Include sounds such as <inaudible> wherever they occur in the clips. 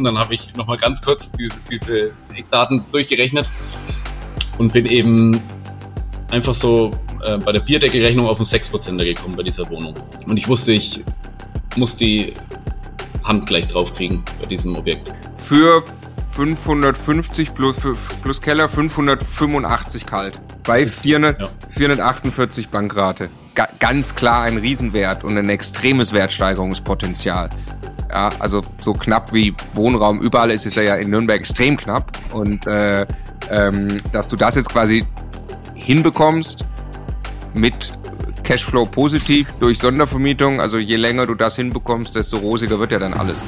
Und dann habe ich nochmal ganz kurz diese, diese Eckdaten durchgerechnet und bin eben einfach so äh, bei der Bierdeckelrechnung auf einen 6% gekommen bei dieser Wohnung. Und ich wusste, ich muss die Hand gleich drauf kriegen bei diesem Objekt. Für 550 plus, plus Keller 585 kalt. Bei 400, ja. 448 Bankrate. Ga ganz klar ein Riesenwert und ein extremes Wertsteigerungspotenzial. Ja, also so knapp wie Wohnraum überall ist, ist er ja in Nürnberg extrem knapp. Und äh, ähm, dass du das jetzt quasi hinbekommst mit Cashflow positiv durch Sondervermietung, also je länger du das hinbekommst, desto rosiger wird ja dann alles.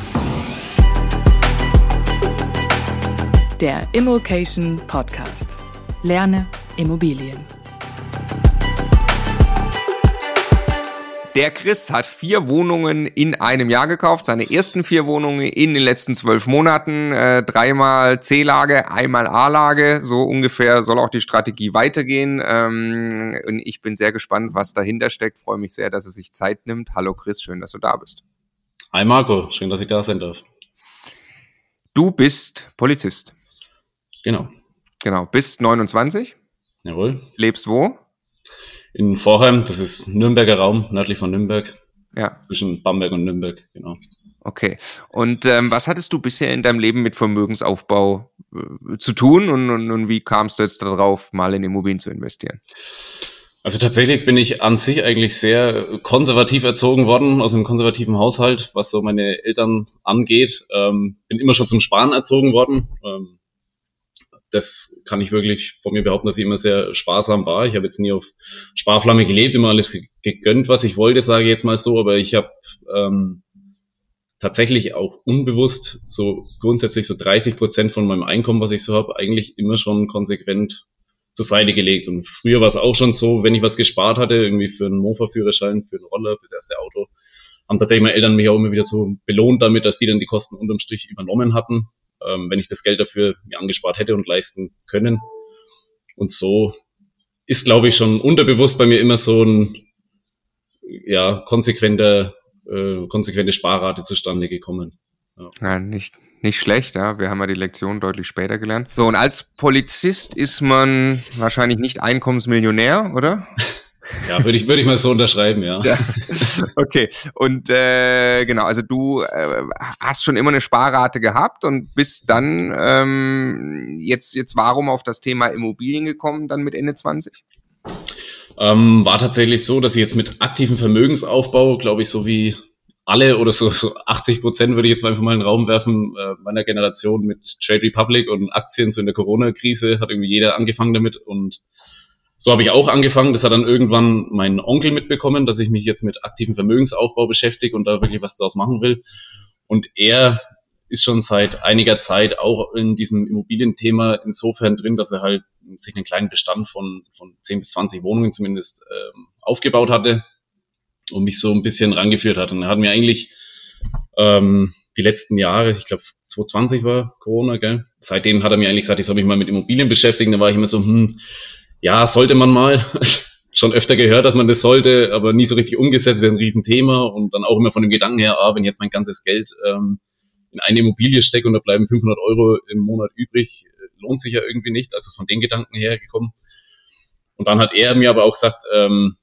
Der Immokation Podcast. Lerne Immobilien. Der Chris hat vier Wohnungen in einem Jahr gekauft, seine ersten vier Wohnungen in den letzten zwölf Monaten, äh, dreimal C-Lage, einmal A-Lage, so ungefähr soll auch die Strategie weitergehen. Ähm, und ich bin sehr gespannt, was dahinter steckt. Freue mich sehr, dass er sich Zeit nimmt. Hallo Chris, schön, dass du da bist. Hi Marco, schön, dass ich da sein darf. Du bist Polizist. Genau. Genau, bist 29. Jawohl. Lebst wo? In Vorheim, das ist Nürnberger Raum, nördlich von Nürnberg. Ja. Zwischen Bamberg und Nürnberg, genau. Okay. Und ähm, was hattest du bisher in deinem Leben mit Vermögensaufbau äh, zu tun und, und, und wie kamst du jetzt darauf, mal in Immobilien zu investieren? Also tatsächlich bin ich an sich eigentlich sehr konservativ erzogen worden, aus einem konservativen Haushalt, was so meine Eltern angeht. Ähm, bin immer schon zum Sparen erzogen worden. Ähm, das kann ich wirklich von mir behaupten, dass ich immer sehr sparsam war. Ich habe jetzt nie auf Sparflamme gelebt, immer alles gegönnt, was ich wollte, sage ich jetzt mal so, aber ich habe ähm, tatsächlich auch unbewusst so grundsätzlich so 30 Prozent von meinem Einkommen, was ich so habe, eigentlich immer schon konsequent zur Seite gelegt. Und früher war es auch schon so, wenn ich was gespart hatte, irgendwie für einen Mofa-Führerschein, für einen Roller, fürs erste Auto, haben tatsächlich meine Eltern mich auch immer wieder so belohnt damit, dass die dann die Kosten unterm Strich übernommen hatten ähm, wenn ich das Geld dafür mir angespart hätte und leisten können. Und so ist, glaube ich, schon unterbewusst bei mir immer so ein ja, konsequenter, äh, konsequente Sparrate zustande gekommen. Ja. ja, nicht, nicht schlecht, ja. Wir haben ja die Lektion deutlich später gelernt. So, und als Polizist ist man wahrscheinlich nicht Einkommensmillionär, oder? <laughs> Ja, würde ich, würde ich mal so unterschreiben, ja. ja. Okay, und äh, genau, also du äh, hast schon immer eine Sparrate gehabt und bist dann ähm, jetzt, jetzt warum auf das Thema Immobilien gekommen, dann mit Ende 20? Ähm, war tatsächlich so, dass ich jetzt mit aktivem Vermögensaufbau, glaube ich, so wie alle oder so, so 80 Prozent würde ich jetzt einfach mal in den Raum werfen, äh, meiner Generation mit Trade Republic und Aktien so in der Corona-Krise hat irgendwie jeder angefangen damit und so habe ich auch angefangen. Das hat dann irgendwann mein Onkel mitbekommen, dass ich mich jetzt mit aktivem Vermögensaufbau beschäftige und da wirklich was daraus machen will. Und er ist schon seit einiger Zeit auch in diesem Immobilienthema insofern drin, dass er halt sich einen kleinen Bestand von, von 10 bis 20 Wohnungen zumindest ähm, aufgebaut hatte und mich so ein bisschen rangeführt hat. Und er hat mir eigentlich ähm, die letzten Jahre, ich glaube 2020 war Corona, gell? Seitdem hat er mir eigentlich gesagt, ich soll mich mal mit Immobilien beschäftigen. Da war ich immer so, hm, ja, sollte man mal. <laughs> Schon öfter gehört, dass man das sollte, aber nie so richtig umgesetzt. Das ist ein Riesenthema und dann auch immer von dem Gedanken her, ah, wenn jetzt mein ganzes Geld ähm, in eine Immobilie stecke und da bleiben 500 Euro im Monat übrig, lohnt sich ja irgendwie nicht. Also von den Gedanken her gekommen. Und dann hat er mir aber auch gesagt, ähm,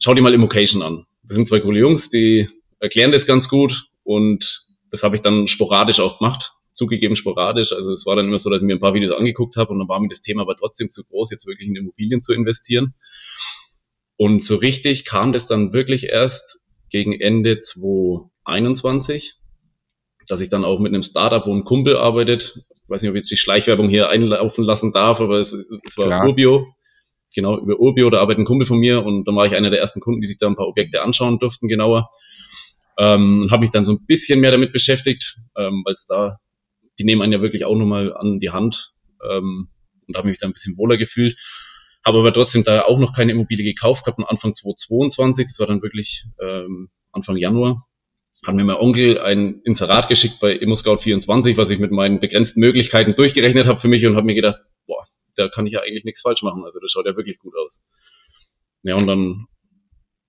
schau dir mal Immocation an. Das sind zwei coole Jungs, die erklären das ganz gut und das habe ich dann sporadisch auch gemacht zugegeben sporadisch. Also es war dann immer so, dass ich mir ein paar Videos angeguckt habe und dann war mir das Thema aber trotzdem zu groß, jetzt wirklich in Immobilien zu investieren. Und so richtig kam das dann wirklich erst gegen Ende 2021, dass ich dann auch mit einem Startup, wo ein Kumpel arbeitet, ich weiß nicht, ob ich jetzt die Schleichwerbung hier einlaufen lassen darf, aber es, es war Klar. Urbio. Genau, über Urbio, da arbeitet ein Kumpel von mir und dann war ich einer der ersten Kunden, die sich da ein paar Objekte anschauen durften, genauer. Ähm, habe mich dann so ein bisschen mehr damit beschäftigt, ähm, weil es da die nehmen einen ja wirklich auch nochmal an die Hand ähm, und habe mich da ein bisschen wohler gefühlt. Habe aber trotzdem da auch noch keine Immobilie gekauft gehabt, Anfang 2022, das war dann wirklich ähm, Anfang Januar, hat mir mein Onkel ein Inserat geschickt bei ImmoScout24, was ich mit meinen begrenzten Möglichkeiten durchgerechnet habe für mich und habe mir gedacht, boah, da kann ich ja eigentlich nichts falsch machen. Also das schaut ja wirklich gut aus. Ja, und dann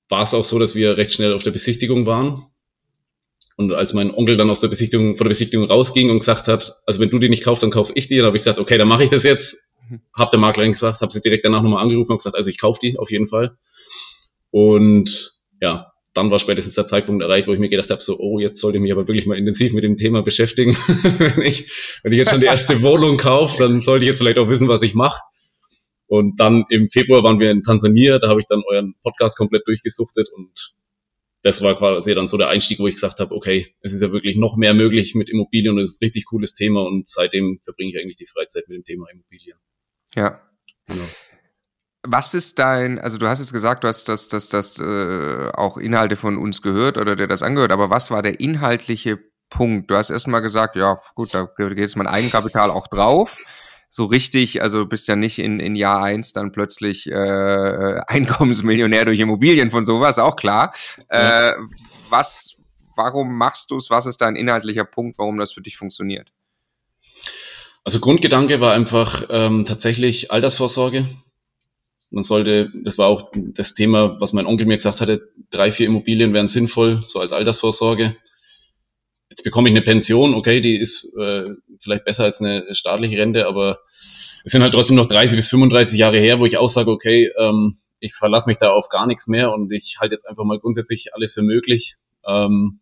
war es auch so, dass wir recht schnell auf der Besichtigung waren Und als mein Onkel dann aus der Besichtigung, von der Besichtigung rausging und gesagt hat, also wenn du die nicht kaufst, dann kaufe ich die, dann habe ich gesagt, okay, dann mache ich das jetzt. Mhm. Hab der Maklerin gesagt, habe sie direkt danach nochmal angerufen und gesagt, also ich kaufe die auf jeden Fall. Und ja, dann war spätestens der Zeitpunkt erreicht, wo ich mir gedacht habe, so, oh, jetzt sollte ich mich aber wirklich mal intensiv mit dem Thema beschäftigen. <laughs> wenn, ich, wenn ich jetzt schon die erste <laughs> Wohnung kaufe, dann sollte ich jetzt vielleicht auch wissen, was ich mache. Und dann im Februar waren wir in Tansania, da habe ich dann euren Podcast komplett durchgesuchtet und das war quasi dann so der Einstieg, wo ich gesagt habe, okay, es ist ja wirklich noch mehr möglich mit Immobilien und es ist ein richtig cooles Thema und seitdem verbringe ich eigentlich die Freizeit mit dem Thema Immobilien. Ja. Genau. Was ist dein, also du hast jetzt gesagt, du hast das, das, das äh, auch Inhalte von uns gehört oder dir das angehört, aber was war der inhaltliche Punkt? Du hast erstmal gesagt, ja gut, da geht jetzt mein Eigenkapital auch drauf. So richtig, also bist ja nicht in, in Jahr eins dann plötzlich äh, <laughs> Einkommensmillionär durch Immobilien von sowas, auch klar. Ja. Äh, was, warum machst du es? Was ist dein inhaltlicher Punkt, warum das für dich funktioniert? Also Grundgedanke war einfach ähm, tatsächlich Altersvorsorge man sollte, das war auch das Thema, was mein Onkel mir gesagt hatte, drei, vier Immobilien wären sinnvoll, so als Altersvorsorge. Jetzt bekomme ich eine Pension, okay, die ist äh, vielleicht besser als eine staatliche Rente, aber es sind halt trotzdem noch 30 bis 35 Jahre her, wo ich auch sage, okay, ähm, ich verlasse mich da auf gar nichts mehr und ich halte jetzt einfach mal grundsätzlich alles für möglich ähm,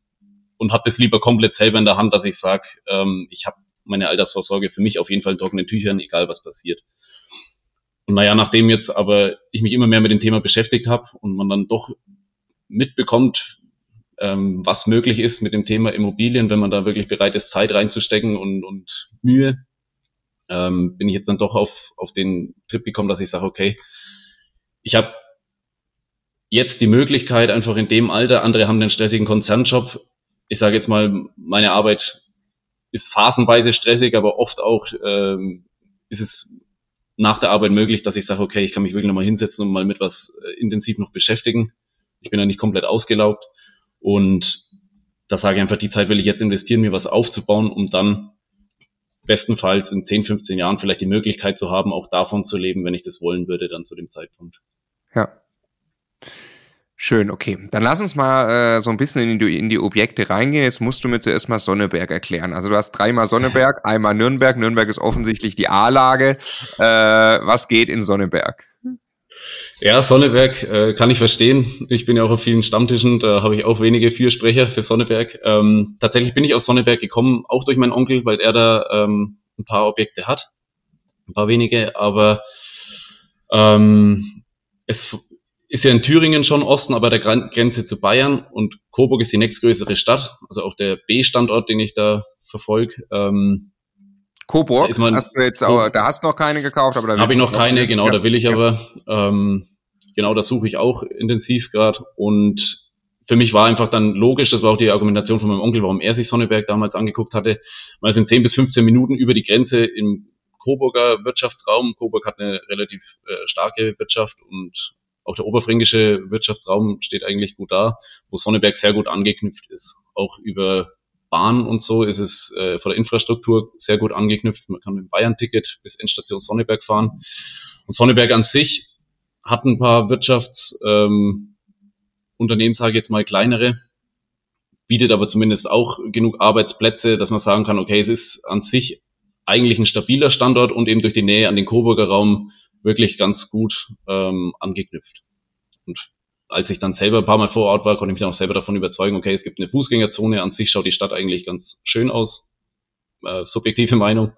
und habe das lieber komplett selber in der Hand, dass ich sage, ähm, ich habe meine Altersvorsorge für mich auf jeden Fall in trockenen Tüchern, egal was passiert. Und naja, nachdem jetzt aber ich mich immer mehr mit dem Thema beschäftigt habe und man dann doch mitbekommt, ähm, was möglich ist mit dem Thema Immobilien, wenn man da wirklich bereit ist, Zeit reinzustecken und, und Mühe, ähm, bin ich jetzt dann doch auf, auf den Trip gekommen, dass ich sage, okay, ich habe jetzt die Möglichkeit, einfach in dem Alter, andere haben den stressigen Konzernjob. Ich sage jetzt mal, meine Arbeit ist phasenweise stressig, aber oft auch ähm, ist es nach der Arbeit möglich, dass ich sage, okay, ich kann mich wirklich nochmal hinsetzen und mal mit was äh, intensiv noch beschäftigen. Ich bin ja nicht komplett ausgelaugt. Und da sage ich einfach, die Zeit will ich jetzt investieren, mir was aufzubauen, um dann bestenfalls in 10, 15 Jahren vielleicht die Möglichkeit zu haben, auch davon zu leben, wenn ich das wollen würde, dann zu dem Zeitpunkt. Ja. Schön, okay. Dann lass uns mal äh, so ein bisschen in die, in die Objekte reingehen. Jetzt musst du mir zuerst mal Sonneberg erklären. Also du hast dreimal Sonneberg, einmal Nürnberg. Nürnberg ist offensichtlich die A-Lage. Äh, was geht in Sonneberg? Ja, Sonneberg äh, kann ich verstehen. Ich bin ja auch auf vielen Stammtischen, da habe ich auch wenige Fürsprecher für Sonneberg. Ähm, tatsächlich bin ich aus Sonneberg gekommen, auch durch meinen Onkel, weil er da ähm, ein paar Objekte hat. Ein paar wenige, aber ähm, es ist ja in Thüringen schon Osten, aber der Grenze zu Bayern und Coburg ist die nächstgrößere Stadt, also auch der B-Standort, den ich da verfolge. Ähm, Coburg, hast du jetzt auch, da hast du noch keine gekauft, aber da habe ich noch keine, genau, ja. da will ich aber, ähm, genau, da suche ich auch intensiv gerade und für mich war einfach dann logisch, das war auch die Argumentation von meinem Onkel, warum er sich Sonneberg damals angeguckt hatte, weil es sind 10 bis 15 Minuten über die Grenze im Coburger Wirtschaftsraum. Coburg hat eine relativ äh, starke Wirtschaft und auch der oberfränkische Wirtschaftsraum steht eigentlich gut da, wo Sonneberg sehr gut angeknüpft ist. Auch über Bahn und so ist es äh, von der Infrastruktur sehr gut angeknüpft. Man kann mit dem Bayern-Ticket bis Endstation Sonneberg fahren. Und Sonneberg an sich hat ein paar Wirtschaftsunternehmen, ähm, sage ich jetzt mal kleinere, bietet aber zumindest auch genug Arbeitsplätze, dass man sagen kann, okay, es ist an sich eigentlich ein stabiler Standort und eben durch die Nähe an den Coburger Raum wirklich ganz gut ähm, angeknüpft. Und als ich dann selber ein paar Mal vor Ort war, konnte ich mich dann auch selber davon überzeugen, okay, es gibt eine Fußgängerzone, an sich schaut die Stadt eigentlich ganz schön aus. Äh, subjektive Meinung,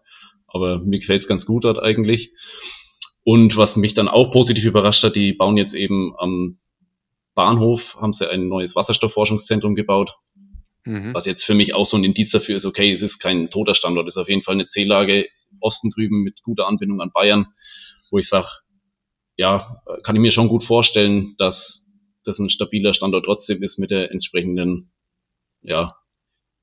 aber mir gefällt es ganz gut dort eigentlich. Und was mich dann auch positiv überrascht hat, die bauen jetzt eben am Bahnhof, haben sie ein neues Wasserstoffforschungszentrum gebaut. Mhm. Was jetzt für mich auch so ein Indiz dafür ist, okay, es ist kein toter Standort, es ist auf jeden Fall eine C-Lage Osten drüben mit guter Anbindung an Bayern wo ich sage, ja, kann ich mir schon gut vorstellen, dass das ein stabiler Standort trotzdem ist mit der entsprechenden, ja,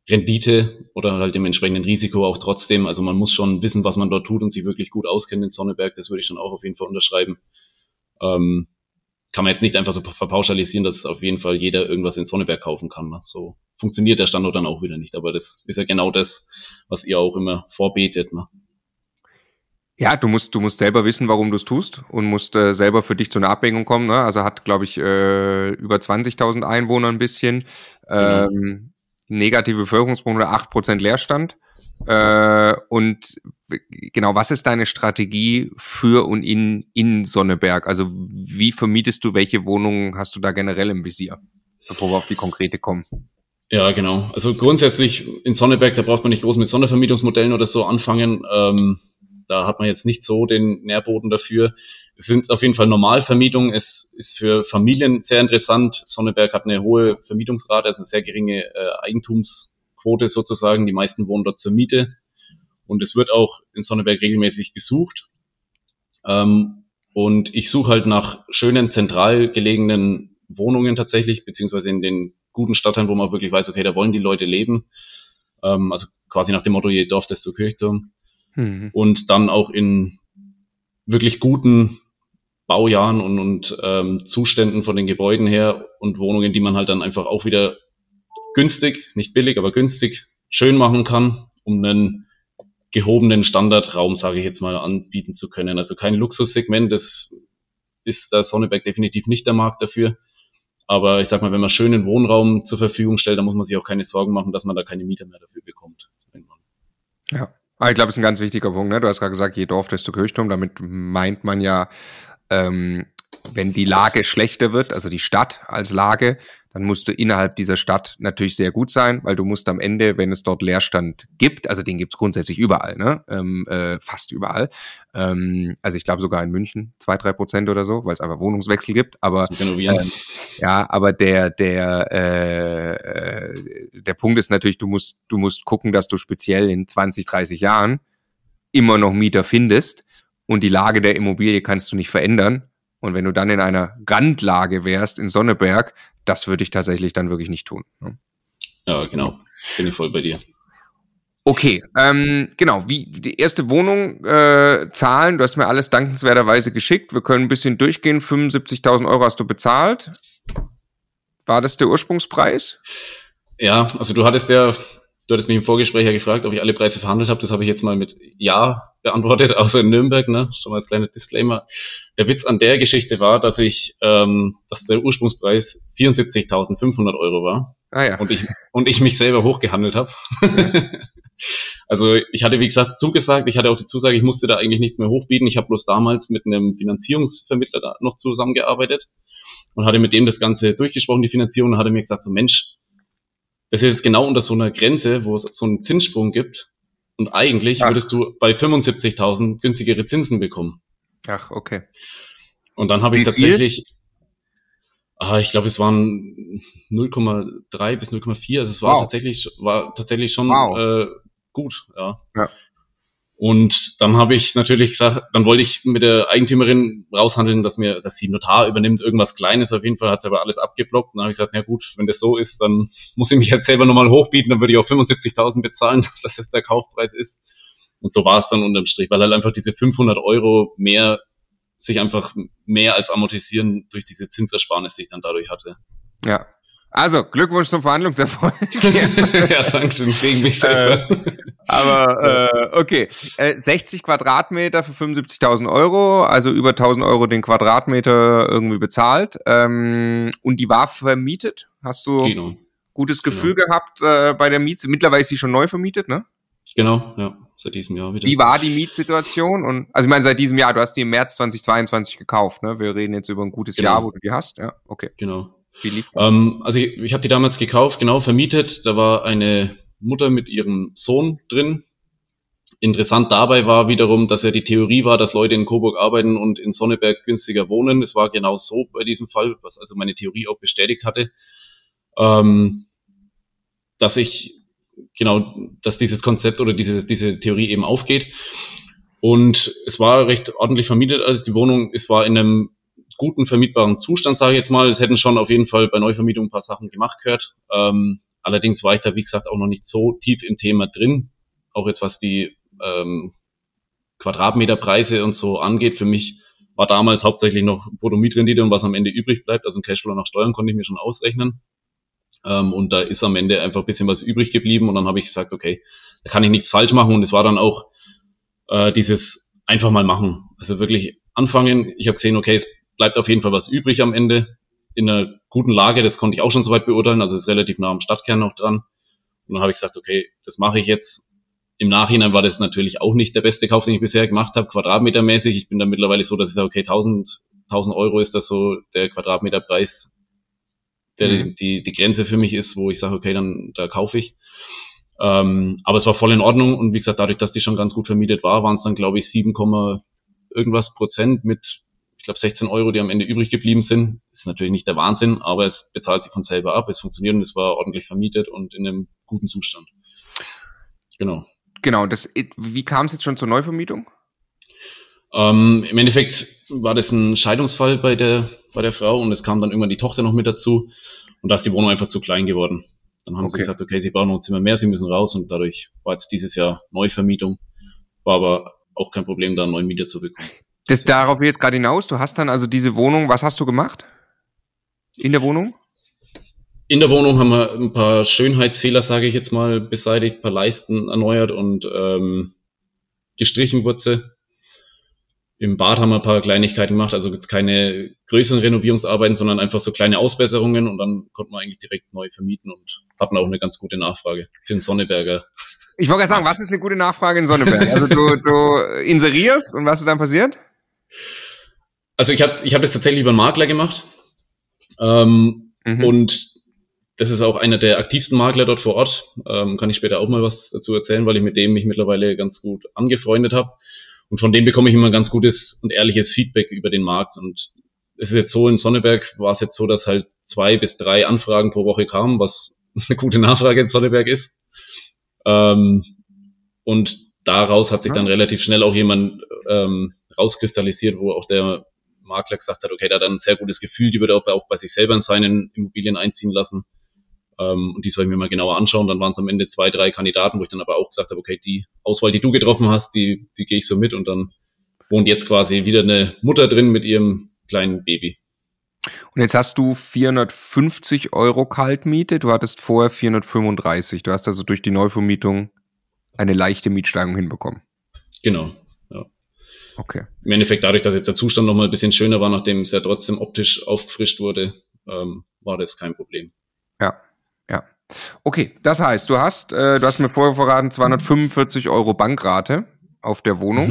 Rendite oder halt dem entsprechenden Risiko auch trotzdem. Also man muss schon wissen, was man dort tut und sich wirklich gut auskennen in Sonneberg. Das würde ich schon auch auf jeden Fall unterschreiben. Ähm, kann man jetzt nicht einfach so verpauschalisieren, dass auf jeden Fall jeder irgendwas in Sonneberg kaufen kann. Ne? So funktioniert der Standort dann auch wieder nicht. Aber das ist ja genau das, was ihr auch immer vorbetet. Ne? Ja, du musst, du musst selber wissen, warum du es tust und musst äh, selber für dich zu einer Abwägung kommen. Ne? Also hat, glaube ich, äh, über 20.000 Einwohner ein bisschen. Ähm, negative Bevölkerungsprognose, 8% Leerstand. Äh, und genau, was ist deine Strategie für und in, in Sonneberg? Also wie vermietest du, welche Wohnungen hast du da generell im Visier, bevor wir auf die konkrete kommen? Ja, genau. Also grundsätzlich in Sonneberg, da braucht man nicht groß mit Sondervermietungsmodellen oder so anfangen. Ähm, da hat man jetzt nicht so den Nährboden dafür. Es sind auf jeden Fall Normalvermietungen. Es ist für Familien sehr interessant. Sonneberg hat eine hohe Vermietungsrate, also eine sehr geringe äh, Eigentumsquote sozusagen. Die meisten wohnen dort zur Miete. Und es wird auch in Sonneberg regelmäßig gesucht. Ähm, und ich suche halt nach schönen, zentral gelegenen Wohnungen tatsächlich, beziehungsweise in den guten Stadtteilen, wo man wirklich weiß, okay, da wollen die Leute leben. Ähm, also quasi nach dem Motto, je Dorf, desto Kirchturm. Mhm. Und dann auch in wirklich guten Baujahren und, und ähm, Zuständen von den Gebäuden her und Wohnungen, die man halt dann einfach auch wieder günstig, nicht billig, aber günstig schön machen kann, um einen gehobenen Standardraum, sage ich jetzt mal, anbieten zu können. Also kein Luxussegment, das ist der Sonneberg definitiv nicht der Markt dafür. Aber ich sag mal, wenn man schönen Wohnraum zur Verfügung stellt, dann muss man sich auch keine Sorgen machen, dass man da keine Mieter mehr dafür bekommt. Ja. Aber ich glaube, es ist ein ganz wichtiger Punkt. Ne? Du hast gerade gesagt, je Dorf, desto Kirchturm. Damit meint man ja, ähm, wenn die Lage schlechter wird, also die Stadt als Lage, dann musst du innerhalb dieser Stadt natürlich sehr gut sein, weil du musst am Ende, wenn es dort Leerstand gibt, also den gibt es grundsätzlich überall, ne? Ähm, äh, fast überall. Ähm, also ich glaube sogar in München zwei, drei Prozent oder so, weil es einfach Wohnungswechsel gibt. Aber äh, ja, aber der der äh, der Punkt ist natürlich, du musst du musst gucken, dass du speziell in 20, 30 Jahren immer noch Mieter findest und die Lage der Immobilie kannst du nicht verändern. Und wenn du dann in einer Randlage wärst in Sonneberg, das würde ich tatsächlich dann wirklich nicht tun. Ne? Ja, genau. Bin ich voll bei dir. Okay, ähm, genau, wie die erste Wohnung äh, zahlen, du hast mir alles dankenswerterweise geschickt. Wir können ein bisschen durchgehen. 75.000 Euro hast du bezahlt. War das der Ursprungspreis? Ja, also du hattest ja Du hattest mich im Vorgespräch ja gefragt, ob ich alle Preise verhandelt habe. Das habe ich jetzt mal mit Ja beantwortet, außer in Nürnberg, ne? Schon mal als kleiner Disclaimer. Der Witz an der Geschichte war, dass ich, ähm, dass der Ursprungspreis 74.500 Euro war. Ah, ja. Und ich, und ich mich selber hochgehandelt habe. <laughs> also ich hatte, wie gesagt, zugesagt. Ich hatte auch die Zusage, ich musste da eigentlich nichts mehr hochbieten. Ich habe bloß damals mit einem Finanzierungsvermittler da noch zusammengearbeitet und hatte mit dem das Ganze durchgesprochen, die Finanzierung, und hatte mir gesagt, so Mensch, das ist jetzt genau unter so einer Grenze, wo es so einen Zinssprung gibt. Und eigentlich Ach. würdest du bei 75.000 günstigere Zinsen bekommen. Ach, okay. Und dann habe ich tatsächlich, ah, ich glaube, es waren 0,3 bis 0,4. Also es war wow. tatsächlich, war tatsächlich schon wow. äh, gut, ja. ja. Und dann habe ich natürlich gesagt, dann wollte ich mit der Eigentümerin raushandeln, dass mir, dass sie Notar übernimmt, irgendwas Kleines. Auf jeden Fall hat sie aber alles abgeblockt. dann habe ich gesagt, na gut, wenn das so ist, dann muss ich mich jetzt selber nochmal hochbieten, dann würde ich auch 75.000 bezahlen, <laughs> dass das der Kaufpreis ist. Und so war es dann unterm Strich, weil halt einfach diese 500 Euro mehr sich einfach mehr als amortisieren durch diese Zinsersparnis, die ich dann dadurch hatte. Ja, also, Glückwunsch zum Verhandlungserfolg. <laughs> ja, danke schön, gegen mich selber. Äh, aber, äh, okay. Äh, 60 Quadratmeter für 75.000 Euro, also über 1.000 Euro den Quadratmeter irgendwie bezahlt. Ähm, und die war vermietet? Hast du genau. gutes Gefühl genau. gehabt äh, bei der Miete? Mittlerweile ist sie schon neu vermietet, ne? Genau, ja, seit diesem Jahr wieder. Wie war die Mietsituation? Und also ich meine, seit diesem Jahr, du hast die im März 2022 gekauft, ne? Wir reden jetzt über ein gutes genau. Jahr, wo du die hast, ja, okay. Genau. Ähm, also ich, ich habe die damals gekauft, genau vermietet. Da war eine Mutter mit ihrem Sohn drin. Interessant dabei war wiederum, dass ja die Theorie war, dass Leute in Coburg arbeiten und in Sonneberg günstiger wohnen. Es war genau so bei diesem Fall, was also meine Theorie auch bestätigt hatte, ähm, dass ich genau, dass dieses Konzept oder diese, diese Theorie eben aufgeht. Und es war recht ordentlich vermietet als die Wohnung. Es war in einem guten vermietbaren Zustand, sage ich jetzt mal. Es hätten schon auf jeden Fall bei Neuvermietung ein paar Sachen gemacht gehört. Ähm, allerdings war ich da, wie gesagt, auch noch nicht so tief im Thema drin. Auch jetzt was die ähm, Quadratmeterpreise und so angeht. Für mich war damals hauptsächlich noch Bruttomietrendite und was am Ende übrig bleibt. Also ein Cashflow nach Steuern konnte ich mir schon ausrechnen. Ähm, und da ist am Ende einfach ein bisschen was übrig geblieben. Und dann habe ich gesagt, okay, da kann ich nichts falsch machen. Und es war dann auch äh, dieses einfach mal machen. Also wirklich anfangen. Ich habe gesehen, okay, es bleibt auf jeden Fall was übrig am Ende. In einer guten Lage, das konnte ich auch schon soweit beurteilen, also ist relativ nah am Stadtkern noch dran. Und dann habe ich gesagt, okay, das mache ich jetzt. Im Nachhinein war das natürlich auch nicht der beste Kauf, den ich bisher gemacht habe, quadratmetermäßig. Ich bin da mittlerweile so, dass ich sage, okay, 1000, 1000 Euro ist das so der Quadratmeterpreis, der mhm. die, die Grenze für mich ist, wo ich sage, okay, dann da kaufe ich. Ähm, aber es war voll in Ordnung und wie gesagt, dadurch, dass die schon ganz gut vermietet war, waren es dann, glaube ich, 7, irgendwas Prozent mit, ich glaube, 16 Euro, die am Ende übrig geblieben sind. Ist natürlich nicht der Wahnsinn, aber es bezahlt sich von selber ab, es funktioniert und es war ordentlich vermietet und in einem guten Zustand. Genau. Genau, das, wie kam es jetzt schon zur Neuvermietung? Ähm, Im Endeffekt war das ein Scheidungsfall bei der, bei der Frau und es kam dann irgendwann die Tochter noch mit dazu und da ist die Wohnung einfach zu klein geworden. Dann haben okay. sie gesagt, okay, sie brauchen noch ein Zimmer mehr, sie müssen raus und dadurch war jetzt dieses Jahr Neuvermietung. War aber auch kein Problem, da einen neuen Mieter zu bekommen. Das darauf jetzt gerade hinaus. Du hast dann also diese Wohnung, was hast du gemacht? In der Wohnung? In der Wohnung haben wir ein paar Schönheitsfehler, sage ich jetzt mal, beseitigt, ein paar Leisten erneuert und ähm, gestrichen wurde im Bad haben wir ein paar Kleinigkeiten gemacht, also jetzt keine größeren Renovierungsarbeiten, sondern einfach so kleine Ausbesserungen und dann konnte man eigentlich direkt neu vermieten und hatten auch eine ganz gute Nachfrage für den Sonneberger. Ich wollte gerade sagen, was ist eine gute Nachfrage in Sonneberg? Also du, du inserierst und was ist dann passiert? Also ich habe ich hab das tatsächlich über einen Makler gemacht ähm, mhm. und das ist auch einer der aktivsten Makler dort vor Ort. Ähm, kann ich später auch mal was dazu erzählen, weil ich mit dem mich mittlerweile ganz gut angefreundet habe. Und von dem bekomme ich immer ganz gutes und ehrliches Feedback über den Markt. Und es ist jetzt so, in Sonneberg war es jetzt so, dass halt zwei bis drei Anfragen pro Woche kamen, was <laughs> eine gute Nachfrage in Sonneberg ist. Ähm, und daraus hat sich dann relativ schnell auch jemand ähm, rauskristallisiert, wo auch der Makler gesagt hat, okay, der hat dann ein sehr gutes Gefühl, die würde auch, auch bei sich selber in seinen Immobilien einziehen lassen. Ähm, und die soll ich mir mal genauer anschauen. Dann waren es am Ende zwei, drei Kandidaten, wo ich dann aber auch gesagt habe, okay, die Auswahl, die du getroffen hast, die, die gehe ich so mit und dann wohnt jetzt quasi wieder eine Mutter drin mit ihrem kleinen Baby. Und jetzt hast du 450 Euro Kaltmiete, du hattest vorher 435. Du hast also durch die Neuvermietung eine leichte Mietsteigerung hinbekommen. Genau, ja. Okay. Im Endeffekt dadurch, dass jetzt der Zustand nochmal ein bisschen schöner war, nachdem es ja trotzdem optisch aufgefrischt wurde, ähm, war das kein Problem. Ja, ja. Okay, das heißt, du hast, äh, du hast mir vorher verraten, 245 Euro Bankrate auf der Wohnung,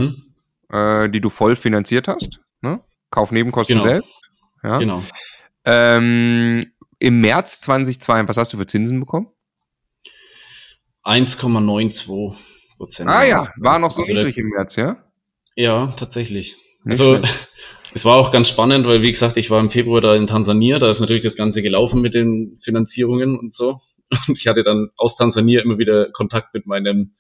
mhm. äh, die du voll finanziert hast. Ne? Kaufnebenkosten genau. selbst. Ja. Genau. Ähm, Im März 2002, was hast du für Zinsen bekommen? 1,92 Prozent. Ah ja, war noch so also niedrig im März, ja? Ja, tatsächlich. Nicht also schlecht. <laughs> es war auch ganz spannend, weil wie gesagt, ich war im Februar da in Tansania, da ist natürlich das Ganze gelaufen mit den Finanzierungen und so. <laughs> Und ich hatte dann aus Tansania immer wieder Kontakt mit meinem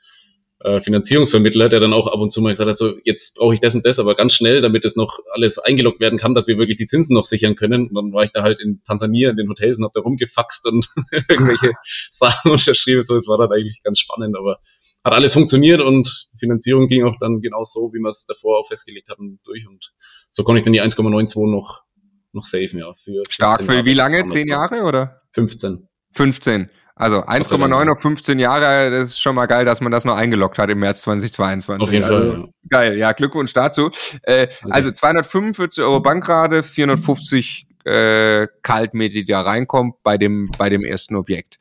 äh, Finanzierungsvermittler, der dann auch ab und zu mal gesagt hat, so jetzt brauche ich das und das, aber ganz schnell, damit das noch alles eingeloggt werden kann, dass wir wirklich die Zinsen noch sichern können. Und dann war ich da halt in Tansania in den Hotels und habe da rumgefaxt und <laughs> irgendwelche <laughs> Sachen unterschrieben. So, es war dann eigentlich ganz spannend, aber hat alles funktioniert und Finanzierung ging auch dann genau so, wie wir es davor auch festgelegt hatten, durch. Und so konnte ich dann die 1,92 noch, noch safen, ja. Für Stark für wie lange? Zehn Jahre oder? 15. 15. Also 1,9 auf 15 Jahre, das ist schon mal geil, dass man das noch eingeloggt hat im März 2022. Auf jeden also, Fall. Ja. Geil, ja, Glückwunsch dazu. Äh, okay. Also 245 Euro Bankrate, 450 äh, Kaltmiete, die da reinkommt bei dem, bei dem ersten Objekt.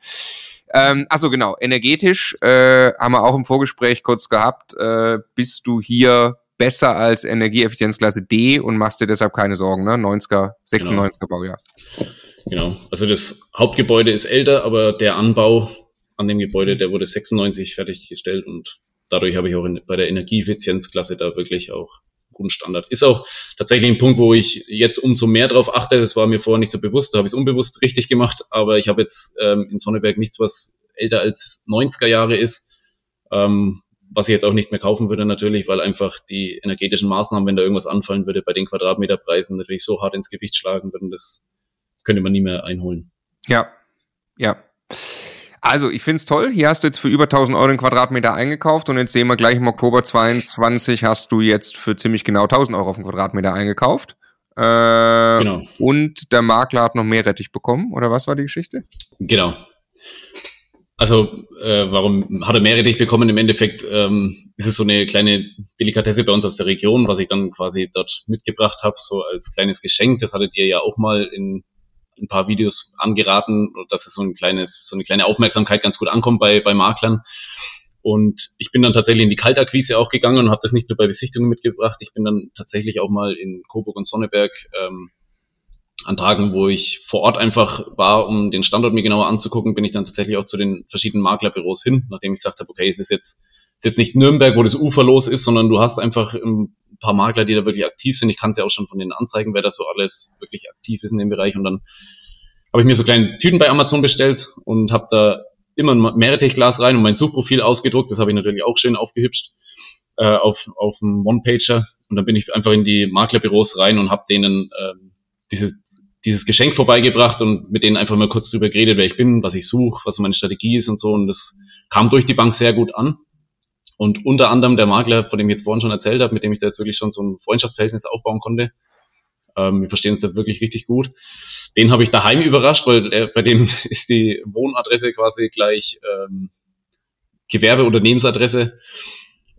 Ähm, achso, genau. Energetisch äh, haben wir auch im Vorgespräch kurz gehabt. Äh, bist du hier besser als Energieeffizienzklasse D und machst dir deshalb keine Sorgen, ne? 90er, 96er genau. Baujahr. Genau. Also das Hauptgebäude ist älter, aber der Anbau an dem Gebäude, der wurde 96 fertiggestellt und dadurch habe ich auch in, bei der Energieeffizienzklasse da wirklich auch guten Standard. Ist auch tatsächlich ein Punkt, wo ich jetzt umso mehr drauf achte. Das war mir vorher nicht so bewusst, da habe ich es unbewusst richtig gemacht, aber ich habe jetzt ähm, in Sonneberg nichts, was älter als 90er Jahre ist. Ähm, was ich jetzt auch nicht mehr kaufen würde natürlich, weil einfach die energetischen Maßnahmen, wenn da irgendwas anfallen würde, bei den Quadratmeterpreisen natürlich so hart ins Gewicht schlagen würden, das könnte man nie mehr einholen. Ja, ja. Also, ich find's toll. Hier hast du jetzt für über 1000 Euro den Quadratmeter eingekauft und jetzt sehen wir gleich im Oktober 22 hast du jetzt für ziemlich genau 1000 Euro auf den Quadratmeter eingekauft. Äh, genau. Und der Makler hat noch mehr Rettich bekommen, oder was war die Geschichte? Genau. Also, äh, warum hat er mehr Rettich bekommen? Im Endeffekt ähm, ist es so eine kleine Delikatesse bei uns aus der Region, was ich dann quasi dort mitgebracht habe, so als kleines Geschenk. Das hattet ihr ja auch mal in ein paar Videos angeraten, dass es so ein kleines, so eine kleine Aufmerksamkeit ganz gut ankommt bei, bei Maklern. Und ich bin dann tatsächlich in die Kaltakquise auch gegangen und habe das nicht nur bei Besichtigungen mitgebracht. Ich bin dann tatsächlich auch mal in Coburg und Sonneberg ähm, an Tagen, wo ich vor Ort einfach war, um den Standort mir genauer anzugucken, bin ich dann tatsächlich auch zu den verschiedenen Maklerbüros hin, nachdem ich gesagt habe, okay, es ist jetzt, ist jetzt nicht Nürnberg, wo das Ufer los ist, sondern du hast einfach ein paar Makler, die da wirklich aktiv sind. Ich kann es ja auch schon von den Anzeigen, wer da so alles wirklich aktiv ist in dem Bereich. Und dann habe ich mir so kleine Tüten bei Amazon bestellt und habe da immer ein Meerrettichglas rein und mein Suchprofil ausgedruckt. Das habe ich natürlich auch schön aufgehübscht äh, auf, auf dem One-Pager. Und dann bin ich einfach in die Maklerbüros rein und habe denen ähm, dieses, dieses Geschenk vorbeigebracht und mit denen einfach mal kurz drüber geredet, wer ich bin, was ich suche, was meine Strategie ist und so. Und das kam durch die Bank sehr gut an. Und unter anderem der Makler, von dem ich jetzt vorhin schon erzählt habe, mit dem ich da jetzt wirklich schon so ein Freundschaftsverhältnis aufbauen konnte. Ähm, wir verstehen uns da wirklich richtig gut. Den habe ich daheim überrascht, weil er, bei dem <laughs> ist die Wohnadresse quasi gleich ähm, Gewerbe- oder Nebensadresse.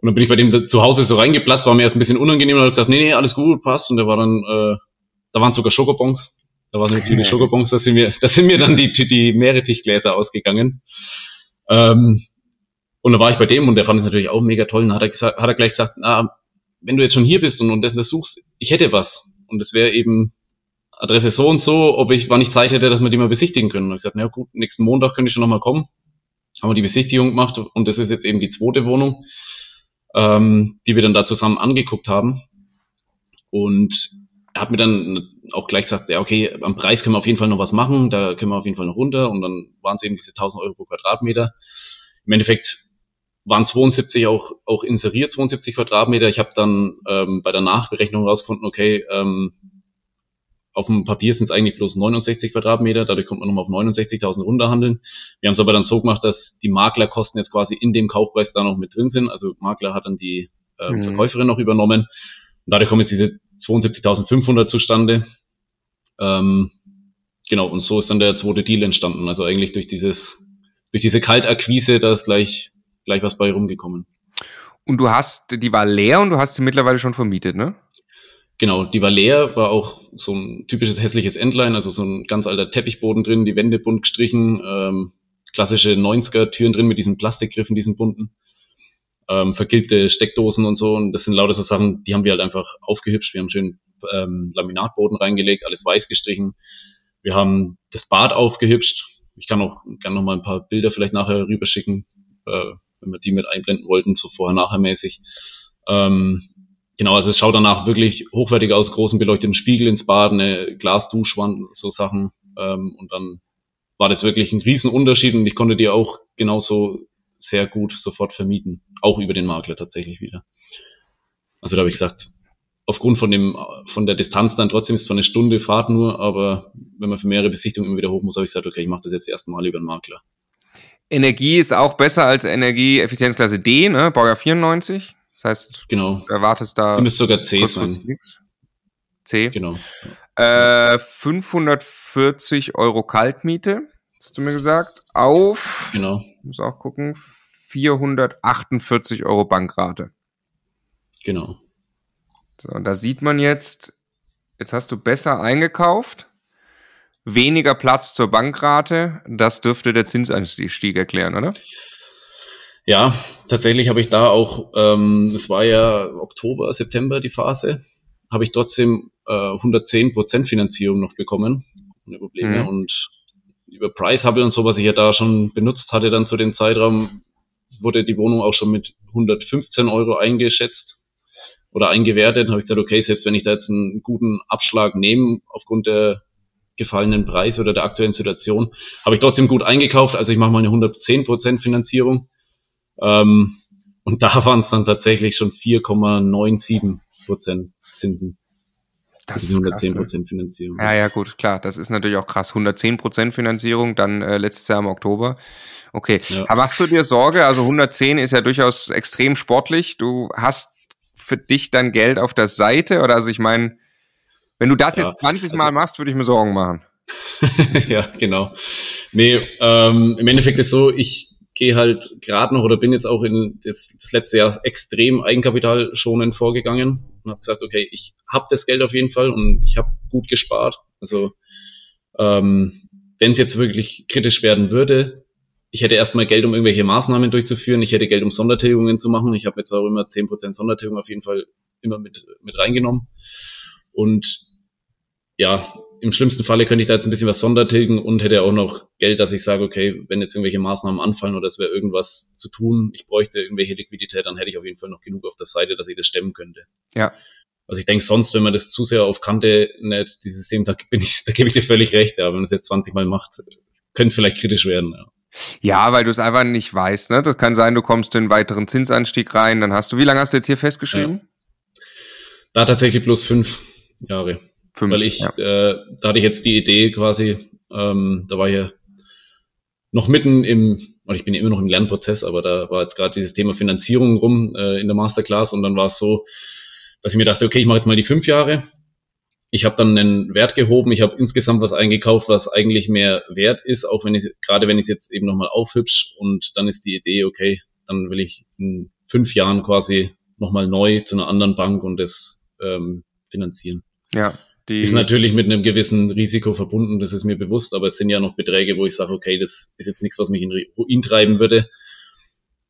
Und dann bin ich bei dem zu Hause so reingeplatzt, war mir erst ein bisschen unangenehm und habe gesagt, nee, nee, alles gut, passt. Und der war dann äh, da waren sogar Schokobons. Da waren natürlich Schokobons, da sind mir, da sind mir dann die, die, die Meerrettichgläser ausgegangen. Ähm, und da war ich bei dem und der fand es natürlich auch mega toll. Und dann hat er, gesagt, hat er gleich gesagt, na, wenn du jetzt schon hier bist und, und das, das suchst, ich hätte was. Und es wäre eben Adresse so und so, ob ich, wann ich Zeit hätte, dass wir die mal besichtigen können. Und ich gesagt, na gut, nächsten Montag könnte ich schon nochmal kommen. Haben wir die Besichtigung gemacht und das ist jetzt eben die zweite Wohnung, ähm, die wir dann da zusammen angeguckt haben. Und habe mir dann auch gleich gesagt, ja, okay, am Preis können wir auf jeden Fall noch was machen, da können wir auf jeden Fall noch runter und dann waren es eben diese 1000 Euro pro Quadratmeter. Im Endeffekt waren 72 auch, auch inseriert, 72 Quadratmeter. Ich habe dann ähm, bei der Nachberechnung rausgefunden, okay, ähm, auf dem Papier sind es eigentlich bloß 69 Quadratmeter, dadurch kommt man nochmal auf 69.000 runterhandeln. Wir haben es aber dann so gemacht, dass die Maklerkosten jetzt quasi in dem Kaufpreis da noch mit drin sind. Also Makler hat dann die äh, mhm. Verkäuferin noch übernommen. Und dadurch kommen jetzt diese 72.500 zustande. Ähm, genau, und so ist dann der zweite Deal entstanden. Also eigentlich durch dieses, durch diese Kaltakquise, da ist gleich, gleich was bei rumgekommen. Und du hast, die war leer und du hast sie mittlerweile schon vermietet, ne? Genau, die war leer, war auch so ein typisches hässliches Endline, also so ein ganz alter Teppichboden drin, die Wände bunt gestrichen, ähm, klassische 90er Türen drin mit diesen Plastikgriffen, diesen bunten ähm, vergilbte Steckdosen und so. Und das sind lauter so Sachen, die haben wir halt einfach aufgehübscht. Wir haben schön ähm, Laminatboden reingelegt, alles weiß gestrichen. Wir haben das Bad aufgehübscht. Ich kann auch gerne noch mal ein paar Bilder vielleicht nachher rüberschicken, äh, wenn wir die mit einblenden wollten, so vorher-nachher mäßig. Ähm, genau, also es schaut danach wirklich hochwertig aus, großen beleuchteten Spiegel ins Bad, eine Glasduschwand, so Sachen. Ähm, und dann war das wirklich ein Riesenunterschied und ich konnte dir auch genauso sehr gut sofort vermieten. Auch über den Makler tatsächlich wieder. Also da habe ich gesagt, aufgrund von dem, von der Distanz dann trotzdem ist es zwar eine Stunde Fahrt nur, aber wenn man für mehrere Besichtigungen immer wieder hoch muss, habe ich gesagt, okay, ich mache das jetzt erstmal über den Makler. Energie ist auch besser als Energieeffizienzklasse D, ne? Baujahr 94. Das heißt, genau. du erwartest da. Die müsste sogar C sein. Nix. C. Genau. Äh, 540 Euro Kaltmiete hast du mir gesagt, auf, genau. muss auch gucken, 448 Euro Bankrate. Genau. So, und da sieht man jetzt, jetzt hast du besser eingekauft, weniger Platz zur Bankrate, das dürfte der Zinsanstieg erklären, oder? Ja, tatsächlich habe ich da auch, ähm, es war ja Oktober, September die Phase, habe ich trotzdem äh, 110% Finanzierung noch bekommen, ohne Probleme. Mhm. Und über Price Hubble und so, was ich ja da schon benutzt hatte, dann zu dem Zeitraum, wurde die Wohnung auch schon mit 115 Euro eingeschätzt oder eingewertet. habe ich gesagt, okay, selbst wenn ich da jetzt einen guten Abschlag nehme, aufgrund der gefallenen Preise oder der aktuellen Situation, habe ich trotzdem gut eingekauft. Also ich mache mal eine 110% Finanzierung. Ähm, und da waren es dann tatsächlich schon 4,97% Zinsen. Das ist 110 Prozent Finanzierung. Ja, ja, gut, klar. Das ist natürlich auch krass. 110 Prozent Finanzierung, dann äh, letztes Jahr im Oktober. Okay. Ja. Aber hast du dir Sorge? Also 110 ist ja durchaus extrem sportlich. Du hast für dich dann Geld auf der Seite? Oder also ich meine, wenn du das ja, jetzt 20 also, Mal machst, würde ich mir Sorgen machen. <laughs> ja, genau. Nee, ähm, im Endeffekt ist so, ich gehe halt gerade noch oder bin jetzt auch in das, das letzte Jahr extrem eigenkapitalschonend vorgegangen und habe gesagt, okay, ich habe das Geld auf jeden Fall und ich habe gut gespart. Also Ähm, Wenn es jetzt wirklich kritisch werden würde, ich hätte erstmal Geld, um irgendwelche Maßnahmen durchzuführen. Ich hätte Geld, um Sondertilgungen zu machen. Ich habe jetzt auch immer 10% Sondertilgung auf jeden Fall immer mit, mit reingenommen. Und ja, im schlimmsten Falle könnte ich da jetzt ein bisschen was sondertilgen und hätte auch noch Geld, dass ich sage, okay, wenn jetzt irgendwelche Maßnahmen anfallen oder es wäre irgendwas zu tun, ich bräuchte irgendwelche Liquidität, dann hätte ich auf jeden Fall noch genug auf der Seite, dass ich das stemmen könnte. Ja. Also ich denke sonst, wenn man das zu sehr auf Kante nicht, dieses System, da bin ich, da gebe ich dir völlig recht, ja. Wenn man es jetzt 20 Mal macht, könnte es vielleicht kritisch werden, ja. Ja, weil du es einfach nicht weißt, ne? Das kann sein, du kommst in einen weiteren Zinsanstieg rein, dann hast du, wie lange hast du jetzt hier festgeschrieben? Ja. Da tatsächlich bloß fünf Jahre. Fünf, weil ich, ja. äh, da hatte ich jetzt die Idee quasi, ähm, da war ich ja noch mitten im, oder ich bin ja immer noch im Lernprozess, aber da war jetzt gerade dieses Thema Finanzierung rum äh, in der Masterclass und dann war es so, dass ich mir dachte, okay, ich mache jetzt mal die fünf Jahre. Ich habe dann einen Wert gehoben, ich habe insgesamt was eingekauft, was eigentlich mehr wert ist, auch wenn ich, gerade wenn ich es jetzt eben nochmal aufhübsch und dann ist die Idee, okay, dann will ich in fünf Jahren quasi nochmal neu zu einer anderen Bank und das ähm, finanzieren. Ja. Die ist natürlich mit einem gewissen Risiko verbunden, das ist mir bewusst, aber es sind ja noch Beträge, wo ich sage, okay, das ist jetzt nichts, was mich in Ruin treiben würde.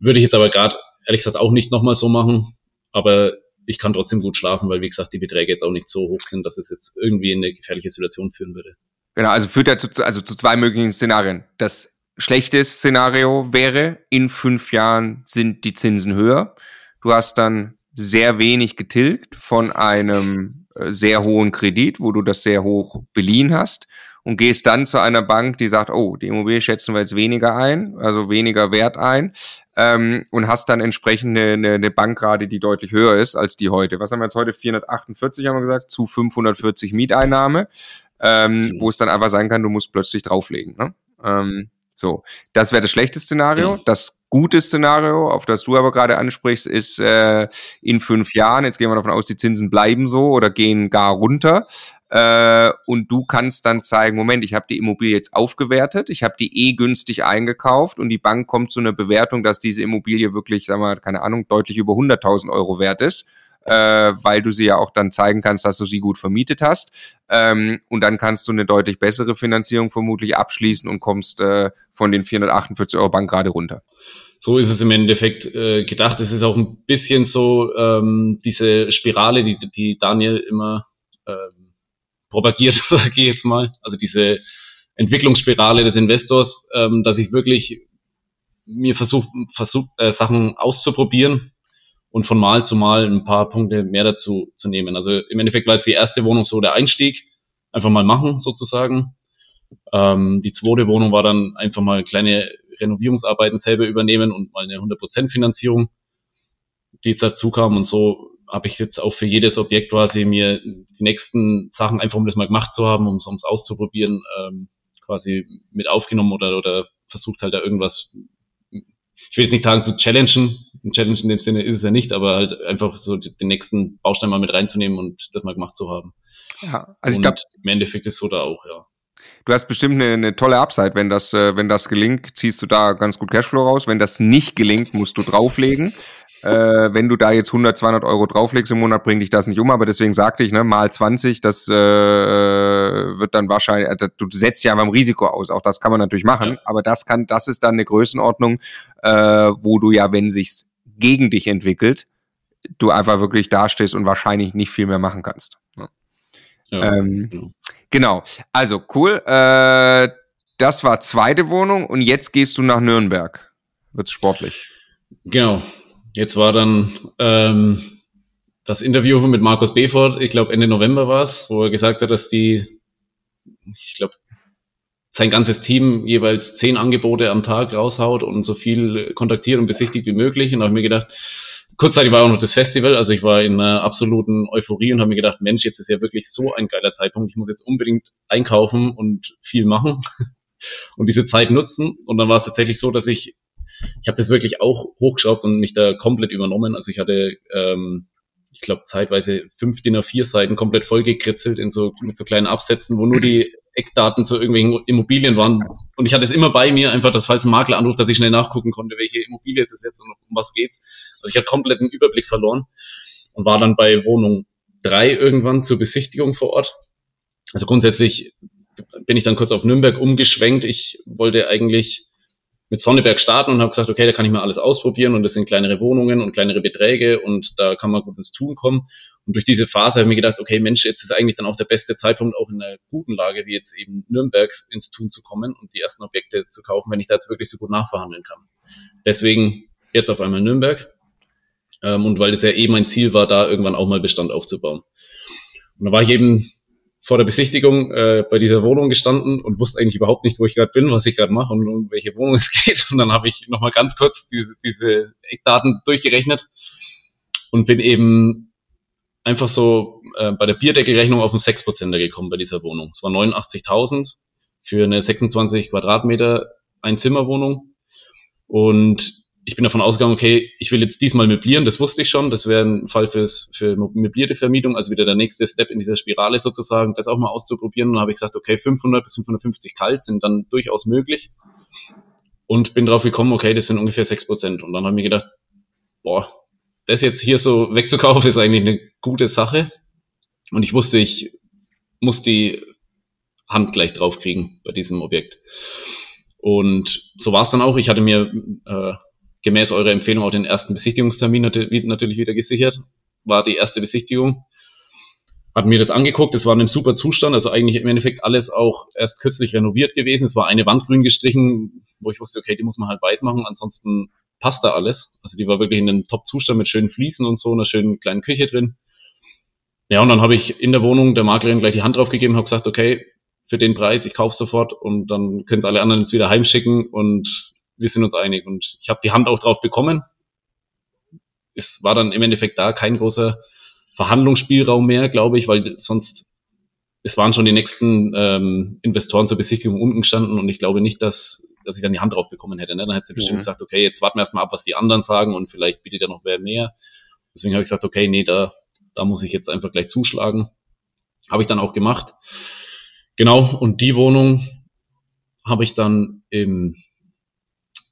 Würde ich jetzt aber gerade, ehrlich gesagt, auch nicht nochmal so machen. Aber ich kann trotzdem gut schlafen, weil wie gesagt die Beträge jetzt auch nicht so hoch sind, dass es jetzt irgendwie in eine gefährliche Situation führen würde. Genau, also führt ja zu, also zu zwei möglichen Szenarien. Das schlechte Szenario wäre, in fünf Jahren sind die Zinsen höher. Du hast dann sehr wenig getilgt von einem sehr hohen Kredit, wo du das sehr hoch beliehen hast und gehst dann zu einer Bank, die sagt, oh, die Immobilie schätzen wir jetzt weniger ein, also weniger Wert ein, ähm, und hast dann entsprechend eine, eine, eine Bankrate, die deutlich höher ist als die heute. Was haben wir jetzt heute? 448 haben wir gesagt, zu 540 Mieteinnahme, ähm, wo es dann einfach sein kann, du musst plötzlich drauflegen. Ne? Ähm, so, das wäre das schlechte Szenario. Das gute Szenario, auf das du aber gerade ansprichst, ist äh, in fünf Jahren, jetzt gehen wir davon aus, die Zinsen bleiben so oder gehen gar runter. Äh, und du kannst dann zeigen, Moment, ich habe die Immobilie jetzt aufgewertet, ich habe die eh günstig eingekauft und die Bank kommt zu einer Bewertung, dass diese Immobilie wirklich, sagen wir, keine Ahnung, deutlich über 100.000 Euro wert ist. Äh, weil du sie ja auch dann zeigen kannst, dass du sie gut vermietet hast. Ähm, und dann kannst du eine deutlich bessere Finanzierung vermutlich abschließen und kommst äh, von den 448 Euro Bank gerade runter so ist es im Endeffekt äh, gedacht. Es ist auch ein bisschen so ähm, diese Spirale, die, die Daniel immer ähm, propagiert, <laughs> sage ich jetzt mal. Also diese Entwicklungsspirale des Investors, ähm, dass ich wirklich mir versuche, versuch, äh, Sachen auszuprobieren und von Mal zu Mal ein paar Punkte mehr dazu zu nehmen. Also im Endeffekt war es die erste Wohnung so der Einstieg, einfach mal machen sozusagen. Ähm, die zweite Wohnung war dann einfach mal kleine Renovierungsarbeiten selber übernehmen und mal eine 100% Finanzierung, die jetzt dazu kam und so habe ich jetzt auch für jedes Objekt quasi mir die nächsten Sachen einfach, um das mal gemacht zu haben, um es auszuprobieren, ähm, quasi mit aufgenommen oder, oder versucht halt da irgendwas, ich will jetzt nicht sagen zu challengen, ein Challenge in dem Sinne ist es ja nicht, aber halt einfach so den nächsten Baustein mal mit reinzunehmen und das mal gemacht zu haben. Ja, also ich glaube, im Endeffekt ist so da auch, ja. Du hast bestimmt eine, eine tolle Upside, wenn das, äh, wenn das gelingt, ziehst du da ganz gut Cashflow raus. Wenn das nicht gelingt, musst du drauflegen. Äh, wenn du da jetzt 100, 200 Euro drauflegst im Monat, bringt dich das nicht um. Aber deswegen sagte ich, ne, mal 20, das äh, wird dann wahrscheinlich, also du setzt ja beim Risiko aus. Auch das kann man natürlich machen. Ja. Aber das kann, das ist dann eine Größenordnung, äh, wo du ja, wenn sich's gegen dich entwickelt, du einfach wirklich dastehst und wahrscheinlich nicht viel mehr machen kannst. Ne? Ja, ähm, genau. genau. Also cool. Äh, das war zweite Wohnung und jetzt gehst du nach Nürnberg. Wird's sportlich. Genau. Jetzt war dann ähm, das Interview mit Markus Befort, ich glaube Ende November war es, wo er gesagt hat, dass die, ich glaube, sein ganzes Team jeweils zehn Angebote am Tag raushaut und so viel kontaktiert und besichtigt wie möglich. Und da habe ich mir gedacht, kurzzeitig war auch noch das Festival, also ich war in einer absoluten Euphorie und habe mir gedacht, Mensch, jetzt ist ja wirklich so ein geiler Zeitpunkt, ich muss jetzt unbedingt einkaufen und viel machen <laughs> und diese Zeit nutzen. Und dann war es tatsächlich so, dass ich ich habe das wirklich auch hochgeschraubt und mich da komplett übernommen. Also ich hatte, ähm, ich glaube, zeitweise fünf DIN A4 Seiten komplett vollgekritzelt in so, mit so kleinen Absätzen, wo nur die Eckdaten zu irgendwelchen Immobilien waren. Und ich hatte es immer bei mir, einfach, dass falls ein Makler anruft, dass ich schnell nachgucken konnte, welche Immobilie ist es jetzt und um was geht's. Also ich hatte komplett einen Überblick verloren und war dann bei Wohnung drei irgendwann zur Besichtigung vor Ort. Also grundsätzlich bin ich dann kurz auf Nürnberg umgeschwenkt. Ich wollte eigentlich mit Sonneberg starten und habe gesagt, okay, da kann ich mal alles ausprobieren und das sind kleinere Wohnungen und kleinere Beträge und da kann man gut ins Tun kommen. Und durch diese Phase habe ich mir gedacht, okay, Mensch, jetzt ist eigentlich dann auch der beste Zeitpunkt, auch in einer guten Lage wie jetzt eben Nürnberg ins Tun zu kommen und die ersten Objekte zu kaufen, wenn ich da jetzt wirklich so gut nachverhandeln kann. Deswegen jetzt auf einmal Nürnberg. Ähm, und weil es ja eben mein Ziel war, da irgendwann auch mal Bestand aufzubauen. Und da war ich eben vor der Besichtigung äh, bei dieser Wohnung gestanden und wusste eigentlich überhaupt nicht, wo ich gerade bin, was ich gerade mache und um welche Wohnung <laughs> es geht. Und dann habe ich nochmal ganz kurz diese, diese Eckdaten durchgerechnet und bin eben einfach so äh, bei der Bierdeckelrechnung auf einen 6%er gekommen bei dieser Wohnung. Es war 89.000 für eine 26 Quadratmeter Einzimmerwohnung. Und ich bin davon ausgegangen, okay, ich will jetzt diesmal möblieren, das wusste ich schon, das wäre ein Fall fürs, für möblierte Vermietung, also wieder der nächste Step in dieser Spirale sozusagen, das auch mal auszuprobieren. Und dann habe ich gesagt, okay, 500 bis 550 kalt sind dann durchaus möglich. Und bin drauf gekommen, okay, das sind ungefähr 6 Prozent. Und dann habe ich mir gedacht, boah, das jetzt hier so wegzukaufen ist eigentlich eine gute Sache. Und ich wusste, ich muss die Hand gleich drauf kriegen bei diesem Objekt. Und so war es dann auch. Ich hatte mir äh, gemäß eurer Empfehlung auch den ersten Besichtigungstermin natürlich wieder gesichert. War die erste Besichtigung. Hat mir das angeguckt, es war in einem super Zustand, also eigentlich im Endeffekt alles auch erst kürzlich renoviert gewesen. Es war eine Wand grün gestrichen, wo ich wusste, okay, die muss man halt weiß machen, ansonsten passt da alles. Also die war wirklich in einem Top-Zustand mit schönen Fliesen und so, einer schönen kleinen Küche drin. Ja, und dann habe ich in der Wohnung der Maklerin gleich die Hand drauf gegeben, habe gesagt, okay, für den Preis, ich kaufe sofort und dann können es alle anderen jetzt wieder heimschicken und wir sind uns einig. Und ich habe die Hand auch drauf bekommen. Es war dann im Endeffekt da kein großer Verhandlungsspielraum mehr, glaube ich, weil sonst es waren schon die nächsten ähm, Investoren zur Besichtigung unten gestanden und ich glaube nicht, dass, dass ich dann die Hand drauf bekommen hätte. Ne? Dann hätte sie bestimmt ja. gesagt, okay, jetzt warten wir erstmal ab, was die anderen sagen und vielleicht bietet ja noch wer mehr. Deswegen habe ich gesagt, okay, nee, da, da muss ich jetzt einfach gleich zuschlagen. Habe ich dann auch gemacht. Genau, und die Wohnung habe ich dann im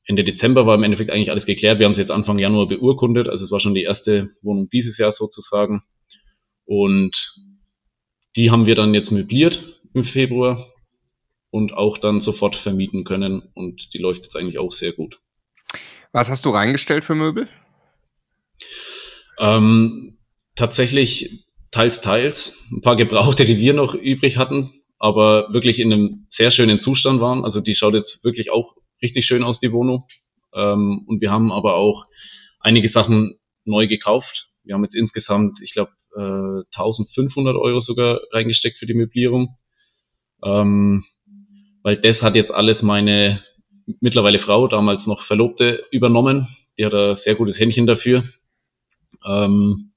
Ende Dezember war im Endeffekt eigentlich alles geklärt. Wir haben es jetzt Anfang Januar beurkundet. Also es war schon die erste Wohnung dieses Jahr sozusagen. Und die haben wir dann jetzt möbliert im Februar und auch dann sofort vermieten können. Und die läuft jetzt eigentlich auch sehr gut. Was hast du reingestellt für Möbel? Ähm, tatsächlich teils, teils. Ein paar Gebrauchte, die wir noch übrig hatten, aber wirklich in einem sehr schönen Zustand waren. Also die schaut jetzt wirklich auch richtig schön aus, die Wohnung. Ähm, und wir haben aber auch einige Sachen neu gekauft. Wir haben jetzt insgesamt, ich glaube, äh, 1500 Euro sogar reingesteckt für die Möblierung. Ähm, weil das hat jetzt alles meine mittlerweile Frau, damals noch Verlobte, übernommen. Die hat ein sehr gutes Händchen dafür. Ähm,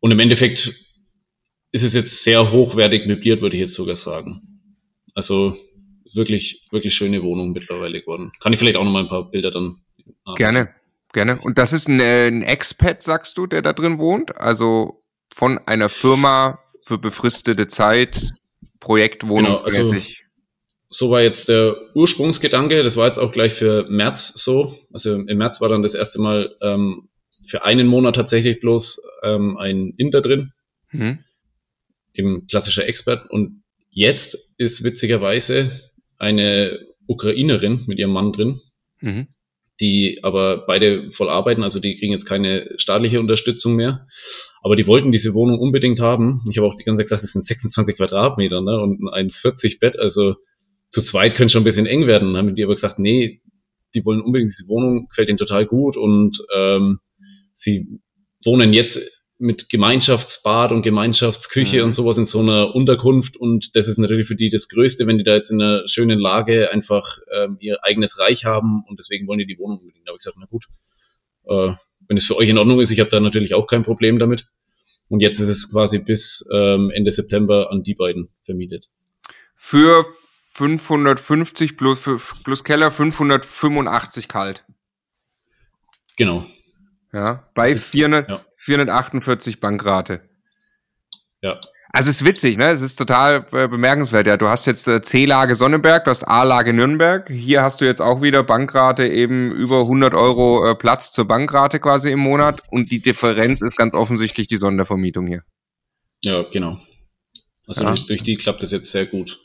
und im Endeffekt ist es jetzt sehr hochwertig möbliert, würde ich jetzt sogar sagen. Also wirklich, wirklich schöne Wohnung mittlerweile geworden. Kann ich vielleicht auch noch mal ein paar Bilder dann. Haben. Gerne, gerne. Und das ist ein, äh, ein Expat, sagst du, der da drin wohnt? Also von einer Firma für befristete Zeit, Projektwohnung. Genau, also, so war jetzt der Ursprungsgedanke. Das war jetzt auch gleich für März so. Also im März war dann das erste Mal ähm, für einen Monat tatsächlich bloß ähm, ein Inter drin. Mhm. Eben klassischer Expert. Und jetzt ist witzigerweise eine Ukrainerin mit ihrem Mann drin, mhm. die aber beide voll arbeiten, also die kriegen jetzt keine staatliche Unterstützung mehr. Aber die wollten diese Wohnung unbedingt haben. Ich habe auch die ganze Zeit gesagt, es sind 26 Quadratmeter ne, und ein 1,40 Bett, also zu zweit könnte schon ein bisschen eng werden. Dann haben die aber gesagt, nee, die wollen unbedingt diese Wohnung, gefällt ihnen total gut und ähm, sie wohnen jetzt mit Gemeinschaftsbad und Gemeinschaftsküche mhm. und sowas in so einer Unterkunft und das ist natürlich für die das Größte, wenn die da jetzt in einer schönen Lage einfach ähm, ihr eigenes Reich haben und deswegen wollen die die Wohnung unbedingt. Da habe ich gesagt, na gut, äh, wenn es für euch in Ordnung ist, ich habe da natürlich auch kein Problem damit. Und jetzt ist es quasi bis ähm, Ende September an die beiden vermietet. Für 550 plus, plus Keller 585 kalt. Genau. Ja, bei ist, 400, ja. 448 Bankrate. Ja. Also es ist witzig, ne? Es ist total äh, bemerkenswert. Ja, du hast jetzt äh, C-Lage Sonnenberg, du hast A-Lage Nürnberg. Hier hast du jetzt auch wieder Bankrate eben über 100 Euro äh, Platz zur Bankrate quasi im Monat. Und die Differenz ist ganz offensichtlich die Sondervermietung hier. Ja, genau. Also ja. durch, durch, die klappt das jetzt sehr gut.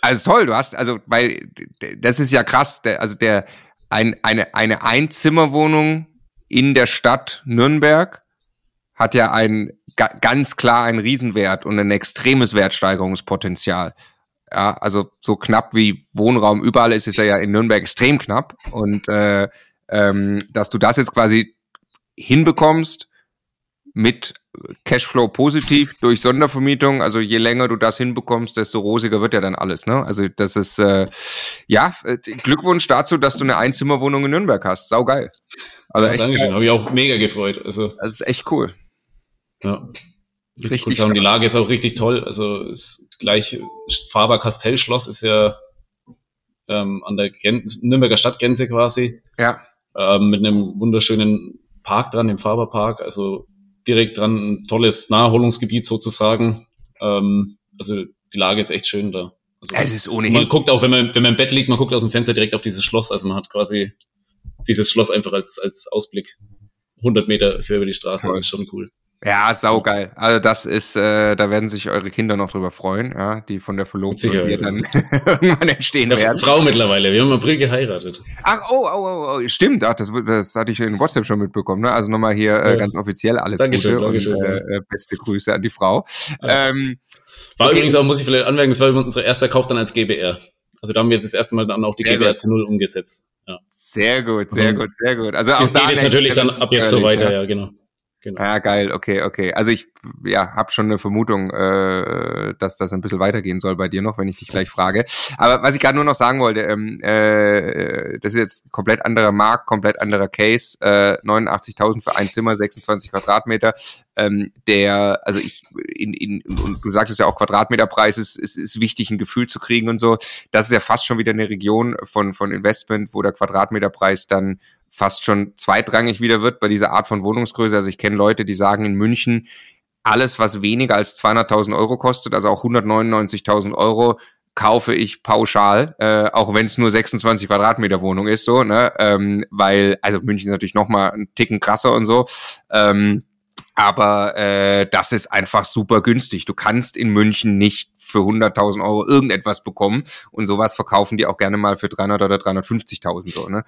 Also toll, du hast, also, weil das ist ja krass, der, also der ein, eine, eine Einzimmerwohnung in der Stadt Nürnberg hat ja ein ganz klar einen Riesenwert und ein extremes Wertsteigerungspotenzial. Ja, also so knapp wie Wohnraum überall ist, ist er ja in Nürnberg extrem knapp. Und äh, ähm, dass du das jetzt quasi hinbekommst mit Cashflow positiv durch Sondervermietung. Also je länger du das hinbekommst, desto rosiger wird ja dann alles. Ne? Also das ist äh, ja äh, Glückwunsch dazu, dass du eine Einzimmerwohnung in Nürnberg hast. Sau geil. Also ja, echt. Dankeschön, habe ich auch mega gefreut. Also das ist echt cool. Ja. Richtig, cool. Die Lage ist auch richtig toll. Also ist gleich Faber Kastellschloss ist ja ähm, an der Gren Nürnberger Stadtgrenze quasi. Ja. Ähm, mit einem wunderschönen Park dran, dem Faberpark. Also direkt dran ein tolles Naherholungsgebiet sozusagen. Ähm, also die Lage ist echt schön da. Also es ist ohnehin. Man guckt auch, wenn man, wenn man im Bett liegt, man guckt aus dem Fenster direkt auf dieses Schloss. Also man hat quasi dieses Schloss einfach als, als Ausblick 100 Meter für über die Straße. Das ist schon cool. Ja, saugeil. Also das ist, äh, da werden sich eure Kinder noch drüber freuen, ja, die von der Verlobten hier dann <laughs> irgendwann entstehen ja, werden. Frau mittlerweile, wir haben im April geheiratet. Ach, oh, oh, oh, oh stimmt, ach, das, das hatte ich in WhatsApp schon mitbekommen, ne? Also nochmal hier äh, ganz offiziell alles Dankeschön, Gute Dankeschön, und äh, beste Grüße an die Frau. Ja. Ähm, war okay. übrigens auch, muss ich vielleicht anmerken, das war unser erster Kauf dann als GBR. Also da haben wir jetzt das erste Mal dann auch die sehr gut. zu Null umgesetzt. Ja. Sehr gut, sehr also, gut, sehr gut. Also auch da geht es natürlich dann ab jetzt so weiter, ja, ja genau. Genau. Ja, geil, okay, okay. Also ich ja, habe schon eine Vermutung, äh, dass das ein bisschen weitergehen soll bei dir noch, wenn ich dich gleich frage. Aber was ich gerade nur noch sagen wollte, ähm, äh, das ist jetzt komplett anderer Markt, komplett anderer Case. Äh, 89.000 für ein Zimmer, 26 Quadratmeter. Ähm, der, also ich, in, in, und du sagtest ja auch, Quadratmeterpreis ist, ist, ist wichtig, ein Gefühl zu kriegen und so. Das ist ja fast schon wieder eine Region von, von Investment, wo der Quadratmeterpreis dann fast schon zweitrangig wieder wird bei dieser Art von Wohnungsgröße. Also ich kenne Leute, die sagen in München, alles, was weniger als 200.000 Euro kostet, also auch 199.000 Euro, kaufe ich pauschal, äh, auch wenn es nur 26 Quadratmeter Wohnung ist, so, ne, ähm, weil, also München ist natürlich noch mal einen Ticken krasser und so, ähm, aber äh, das ist einfach super günstig. Du kannst in München nicht für 100.000 Euro irgendetwas bekommen und sowas verkaufen die auch gerne mal für 300 oder 350.000 so. Ne?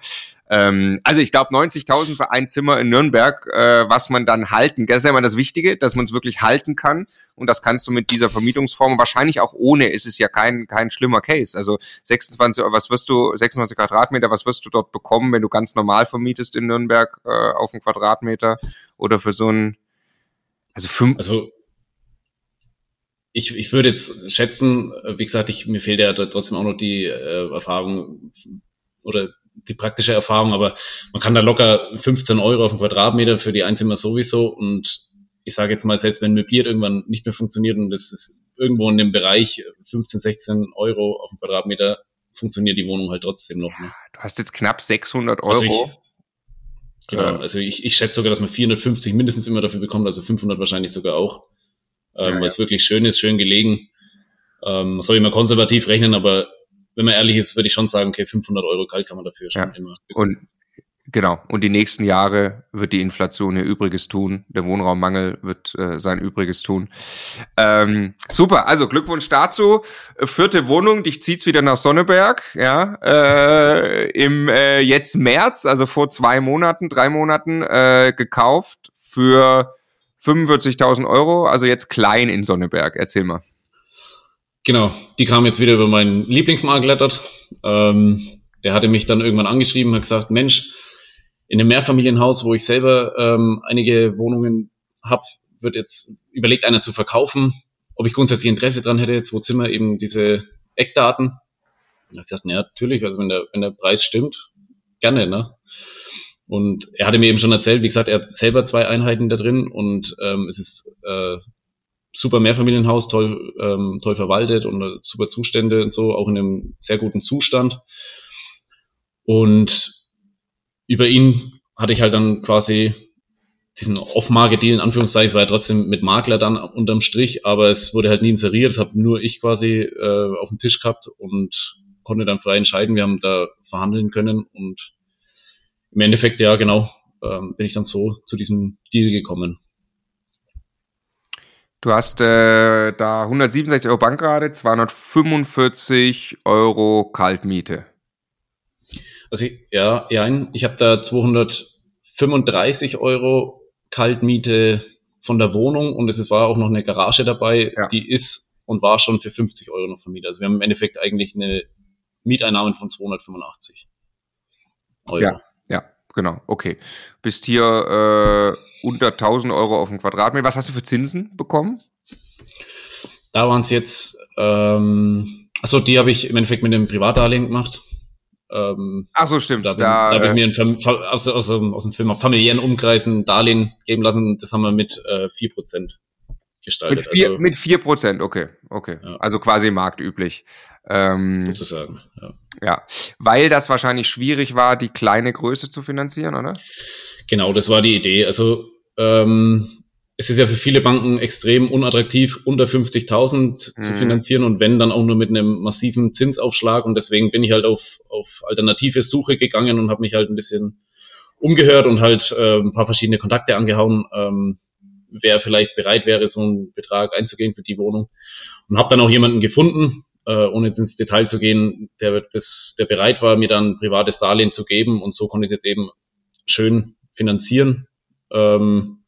Ähm, also ich glaube 90.000 für ein Zimmer in Nürnberg, äh, was man dann halten. Das ist ja immer das Wichtige, dass man es wirklich halten kann und das kannst du mit dieser Vermietungsform wahrscheinlich auch ohne. Ist es ja kein kein schlimmer Case. Also 26, was wirst du 26 Quadratmeter, was wirst du dort bekommen, wenn du ganz normal vermietest in Nürnberg äh, auf einen Quadratmeter oder für so ein also fünf. Also ich, ich würde jetzt schätzen, wie gesagt, ich, mir fehlt ja trotzdem auch noch die äh, Erfahrung oder die praktische Erfahrung, aber man kann da locker 15 Euro auf den Quadratmeter für die Einzimmer sowieso und ich sage jetzt mal, selbst wenn möbliert irgendwann nicht mehr funktioniert und das ist irgendwo in dem Bereich 15, 16 Euro auf den Quadratmeter, funktioniert die Wohnung halt trotzdem noch. Ne? Du hast jetzt knapp 600 Euro. Ich, Genau, also ich, ich schätze sogar, dass man 450 mindestens immer dafür bekommt, also 500 wahrscheinlich sogar auch, ähm, ja, ja. weil es wirklich schön ist, schön gelegen. Ähm, soll ich mal konservativ rechnen, aber wenn man ehrlich ist, würde ich schon sagen, okay, 500 Euro kalt kann man dafür schon ja. immer bekommen. Und Genau. Und die nächsten Jahre wird die Inflation ihr Übriges tun. Der Wohnraummangel wird äh, sein Übriges tun. Ähm, super. Also Glückwunsch dazu. Vierte Wohnung. Dich zieht's wieder nach Sonneberg. Ja. Äh, Im äh, jetzt März, also vor zwei Monaten, drei Monaten äh, gekauft für 45.000 Euro. Also jetzt klein in Sonneberg. Erzähl mal. Genau. Die kam jetzt wieder über meinen Lieblingsmakler dort. Ähm, der hatte mich dann irgendwann angeschrieben, hat gesagt, Mensch, in einem Mehrfamilienhaus, wo ich selber ähm, einige Wohnungen habe, wird jetzt überlegt, einer zu verkaufen. Ob ich grundsätzlich Interesse dran hätte, zwei Zimmer, eben diese Eckdaten. Und ich gesagt, ja, natürlich, also wenn der, wenn der Preis stimmt, gerne, ne? Und er hatte mir eben schon erzählt, wie gesagt, er hat selber zwei Einheiten da drin und ähm, es ist äh, super Mehrfamilienhaus, toll, ähm, toll verwaltet und äh, super Zustände und so, auch in einem sehr guten Zustand. Und über ihn hatte ich halt dann quasi diesen Off-Market-Deal, in Anführungszeichen, es war ja trotzdem mit Makler dann unterm Strich, aber es wurde halt nie inseriert, das habe nur ich quasi äh, auf dem Tisch gehabt und konnte dann frei entscheiden. Wir haben da verhandeln können und im Endeffekt, ja genau, ähm, bin ich dann so zu diesem Deal gekommen. Du hast äh, da 167 Euro Bankrate, 245 Euro Kaltmiete. Also ja, ja, ich habe da 235 Euro Kaltmiete von der Wohnung und es war auch noch eine Garage dabei, ja. die ist und war schon für 50 Euro noch vermietet. Also wir haben im Endeffekt eigentlich eine Mieteinnahmen von 285 Euro. Ja, ja, genau. Okay. Bist hier äh, unter 1000 Euro auf dem Quadratmeter. Was hast du für Zinsen bekommen? Da waren es jetzt, ähm, achso, die habe ich im Endeffekt mit einem Privatdarlehen gemacht. Ähm, Ach so, stimmt. Da, da, da habe ich mir ein, aus, aus, aus dem Film familiären Umkreis ein Darlehen geben lassen. Das haben wir mit äh, 4% gestaltet. Mit 4%, also, mit 4% okay. okay. Ja. Also quasi marktüblich. Ähm, Sozusagen, ja. Ja, weil das wahrscheinlich schwierig war, die kleine Größe zu finanzieren, oder? Genau, das war die Idee. Also ähm, es ist ja für viele Banken extrem unattraktiv, unter 50.000 mhm. zu finanzieren und wenn, dann auch nur mit einem massiven Zinsaufschlag. Und deswegen bin ich halt auf, auf alternative Suche gegangen und habe mich halt ein bisschen umgehört und halt äh, ein paar verschiedene Kontakte angehauen, ähm, wer vielleicht bereit wäre, so einen Betrag einzugehen für die Wohnung. Und habe dann auch jemanden gefunden, äh, ohne jetzt ins Detail zu gehen, der, das, der bereit war, mir dann privates Darlehen zu geben. Und so konnte ich es jetzt eben schön finanzieren. Ähm,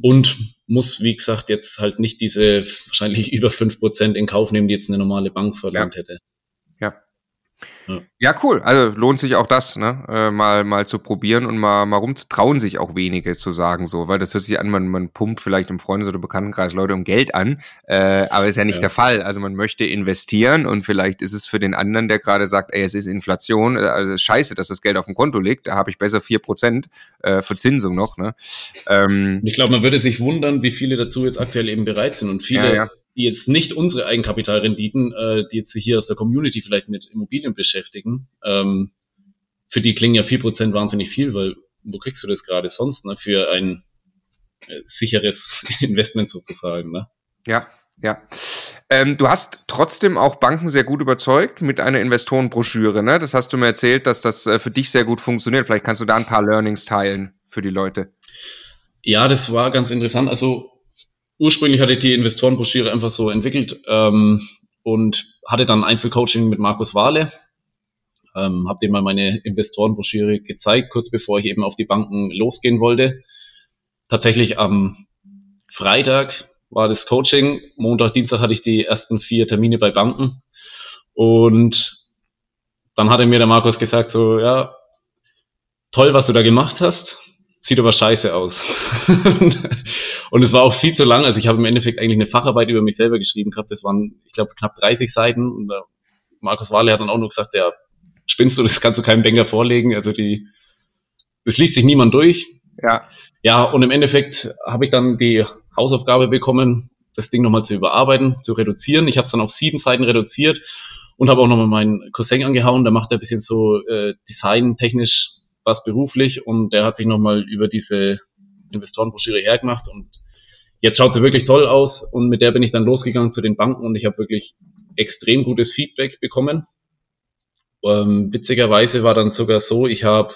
und muss, wie gesagt, jetzt halt nicht diese wahrscheinlich <laughs> über fünf Prozent in Kauf nehmen, die jetzt eine normale Bank verlangt ja. hätte. Ja. Ja. cool. Also lohnt sich auch das, ne? Äh, mal, mal zu probieren und mal, mal rum. Trauen sich auch wenige zu sagen so, weil das hört sich an, man, man pumpt vielleicht im Freundes- oder Bekanntenkreis Leute um Geld an, äh, aber ist ja nicht ja. der Fall. Also man möchte investieren und vielleicht ist es für den anderen, der gerade sagt, ey, es ist Inflation, äh, also scheiße, dass das Geld auf dem Konto liegt, da habe ich besser vier Prozent äh, Verzinsung noch. Ne? Ähm, ich glaube, man würde sich wundern, wie viele dazu jetzt aktuell eben bereit sind und viele. Ja, ja die jetzt nicht unsere Eigenkapitalrenditen, äh, die jetzt sich hier aus der Community vielleicht mit Immobilien beschäftigen, ähm, für die klingen ja vier Prozent wahnsinnig viel, weil wo kriegst du das gerade sonst ne, für ein äh, sicheres <laughs> Investment sozusagen? Ne? Ja, ja. Ähm, du hast trotzdem auch Banken sehr gut überzeugt mit einer Investorenbroschüre. Ne? Das hast du mir erzählt, dass das äh, für dich sehr gut funktioniert. Vielleicht kannst du da ein paar Learnings teilen für die Leute. Ja, das war ganz interessant. Also ursprünglich hatte ich die Investorenbroschüre einfach so entwickelt ähm, und hatte dann Einzelcoaching mit Markus Wahle. Ähm, habe dem mal meine Investorenbroschüre gezeigt, kurz bevor ich eben auf die Banken losgehen wollte. Tatsächlich am Freitag war das Coaching. Montag, Dienstag hatte ich die ersten vier Termine bei Banken. Und dann hatte mir der Markus gesagt, so, ja, toll, was du da gemacht hast sieht aber scheiße aus. <laughs> und es war auch viel zu lang. Also ich habe im Endeffekt eigentlich eine Facharbeit über mich selber geschrieben gehabt. Das waren, ich glaube, knapp 30 Seiten. Und äh, Markus Wahle hat dann auch nur gesagt, ja, spinnst du, das kannst du keinem Banker vorlegen. Also die, das liest sich niemand durch. Ja. Ja, und im Endeffekt habe ich dann die Hausaufgabe bekommen, das Ding nochmal zu überarbeiten, zu reduzieren. Ich habe es dann auf sieben Seiten reduziert und habe auch nochmal meinen Cousin angehauen. Der macht ein bisschen so äh, designtechnisch was beruflich und der hat sich nochmal über diese Investorenbroschüre hergemacht und jetzt schaut sie wirklich toll aus und mit der bin ich dann losgegangen zu den Banken und ich habe wirklich extrem gutes Feedback bekommen. Ähm, witzigerweise war dann sogar so, ich habe,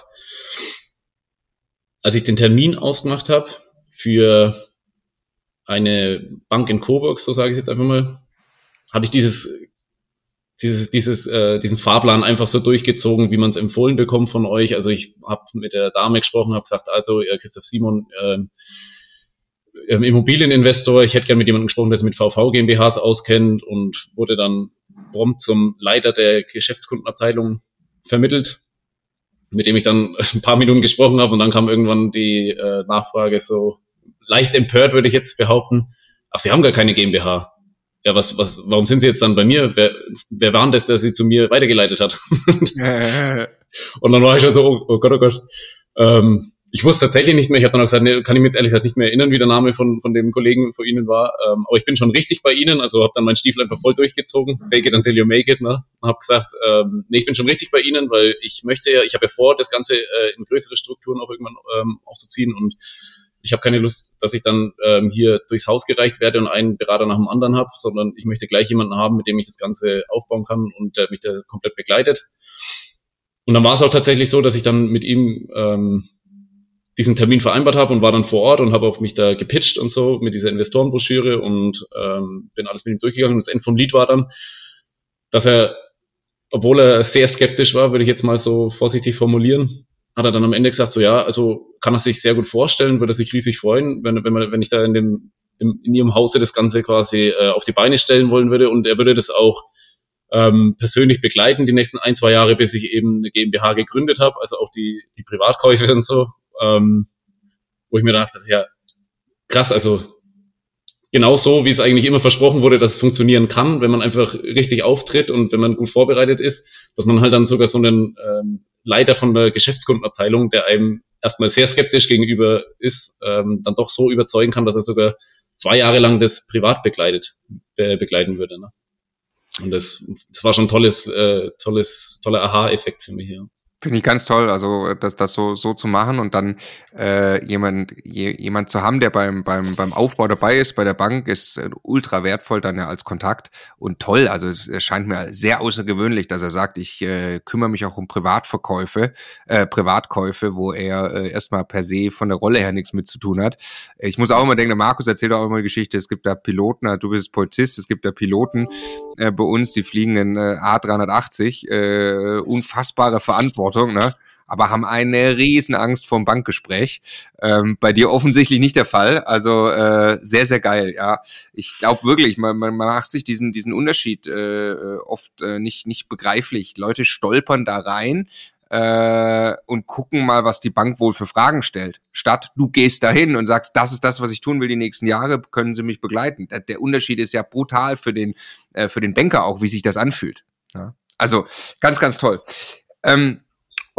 als ich den Termin ausgemacht habe für eine Bank in Coburg, so sage ich jetzt einfach mal, hatte ich dieses dieses, dieses, äh, diesen Fahrplan einfach so durchgezogen, wie man es empfohlen bekommt von euch. Also ich habe mit der Dame gesprochen, habe gesagt, also äh, Christoph Simon, äh, Immobilieninvestor, ich hätte gerne mit jemandem gesprochen, der sich mit VV GmbHs auskennt und wurde dann prompt zum Leiter der Geschäftskundenabteilung vermittelt, mit dem ich dann <laughs> ein paar Minuten gesprochen habe und dann kam irgendwann die äh, Nachfrage so leicht empört, würde ich jetzt behaupten. Ach, Sie haben gar keine GmbH ja, was, was, warum sind Sie jetzt dann bei mir? Wer, wer war denn das, der Sie zu mir weitergeleitet hat? <laughs> und dann war ich schon so, oh, oh Gott, oh Gott. Ähm, ich wusste tatsächlich nicht mehr, ich habe dann auch gesagt, nee, kann ich mir jetzt ehrlich gesagt nicht mehr erinnern, wie der Name von, von dem Kollegen vor Ihnen war. Ähm, aber ich bin schon richtig bei Ihnen, also habe dann meinen Stiefel einfach voll durchgezogen, fake it until you make it, ne? Und habe gesagt, ähm, nee, ich bin schon richtig bei Ihnen, weil ich möchte ja, ich habe ja vor, das Ganze äh, in größere Strukturen auch irgendwann ähm, aufzuziehen und ich habe keine Lust, dass ich dann ähm, hier durchs Haus gereicht werde und einen Berater nach dem anderen habe, sondern ich möchte gleich jemanden haben, mit dem ich das Ganze aufbauen kann und der mich da komplett begleitet. Und dann war es auch tatsächlich so, dass ich dann mit ihm ähm, diesen Termin vereinbart habe und war dann vor Ort und habe auch mich da gepitcht und so mit dieser Investorenbroschüre und ähm, bin alles mit ihm durchgegangen. Und das Ende vom Lied war dann, dass er, obwohl er sehr skeptisch war, würde ich jetzt mal so vorsichtig formulieren, hat er dann am Ende gesagt, so ja, also kann er sich sehr gut vorstellen, würde sich riesig freuen, wenn, wenn, man, wenn ich da in, dem, in, in ihrem Hause das Ganze quasi äh, auf die Beine stellen wollen würde. Und er würde das auch ähm, persönlich begleiten die nächsten ein, zwei Jahre, bis ich eben eine GmbH gegründet habe, also auch die, die Privatkäufe und so, ähm, wo ich mir dachte, ja, krass, also genau so, wie es eigentlich immer versprochen wurde, dass es funktionieren kann, wenn man einfach richtig auftritt und wenn man gut vorbereitet ist, dass man halt dann sogar so einen ähm, Leiter von der Geschäftskundenabteilung, der einem erstmal sehr skeptisch gegenüber ist, ähm, dann doch so überzeugen kann, dass er sogar zwei Jahre lang das privat begleitet, be begleiten würde. Ne? Und das, das war schon ein tolles, äh, tolles, toller Aha-Effekt für mich, ja. Finde ich ganz toll, also das, das so, so zu machen und dann äh, jemand, je, jemand zu haben, der beim, beim, beim Aufbau dabei ist, bei der Bank, ist äh, ultra wertvoll dann ja als Kontakt und toll. Also es scheint mir sehr außergewöhnlich, dass er sagt, ich äh, kümmere mich auch um Privatverkäufe, äh, Privatkäufe, wo er äh, erstmal per se von der Rolle her nichts mit zu tun hat. Ich muss auch immer denken, der Markus erzählt auch immer eine Geschichte, es gibt da Piloten, du bist Polizist, es gibt da Piloten äh, bei uns, die fliegen in äh, A380, äh, unfassbare Verantwortung Verantwortung, ne? aber haben eine riesen Angst vor dem Bankgespräch. Ähm, bei dir offensichtlich nicht der Fall. Also äh, sehr, sehr geil, ja. Ich glaube wirklich, man, man macht sich diesen, diesen Unterschied äh, oft äh, nicht, nicht begreiflich. Leute stolpern da rein, äh, und gucken mal, was die Bank wohl für Fragen stellt. Statt du gehst dahin und sagst, das ist das, was ich tun will die nächsten Jahre, können Sie mich begleiten. Der, der Unterschied ist ja brutal für den, äh, für den Banker auch, wie sich das anfühlt. Ja? Also ganz, ganz toll. Ähm,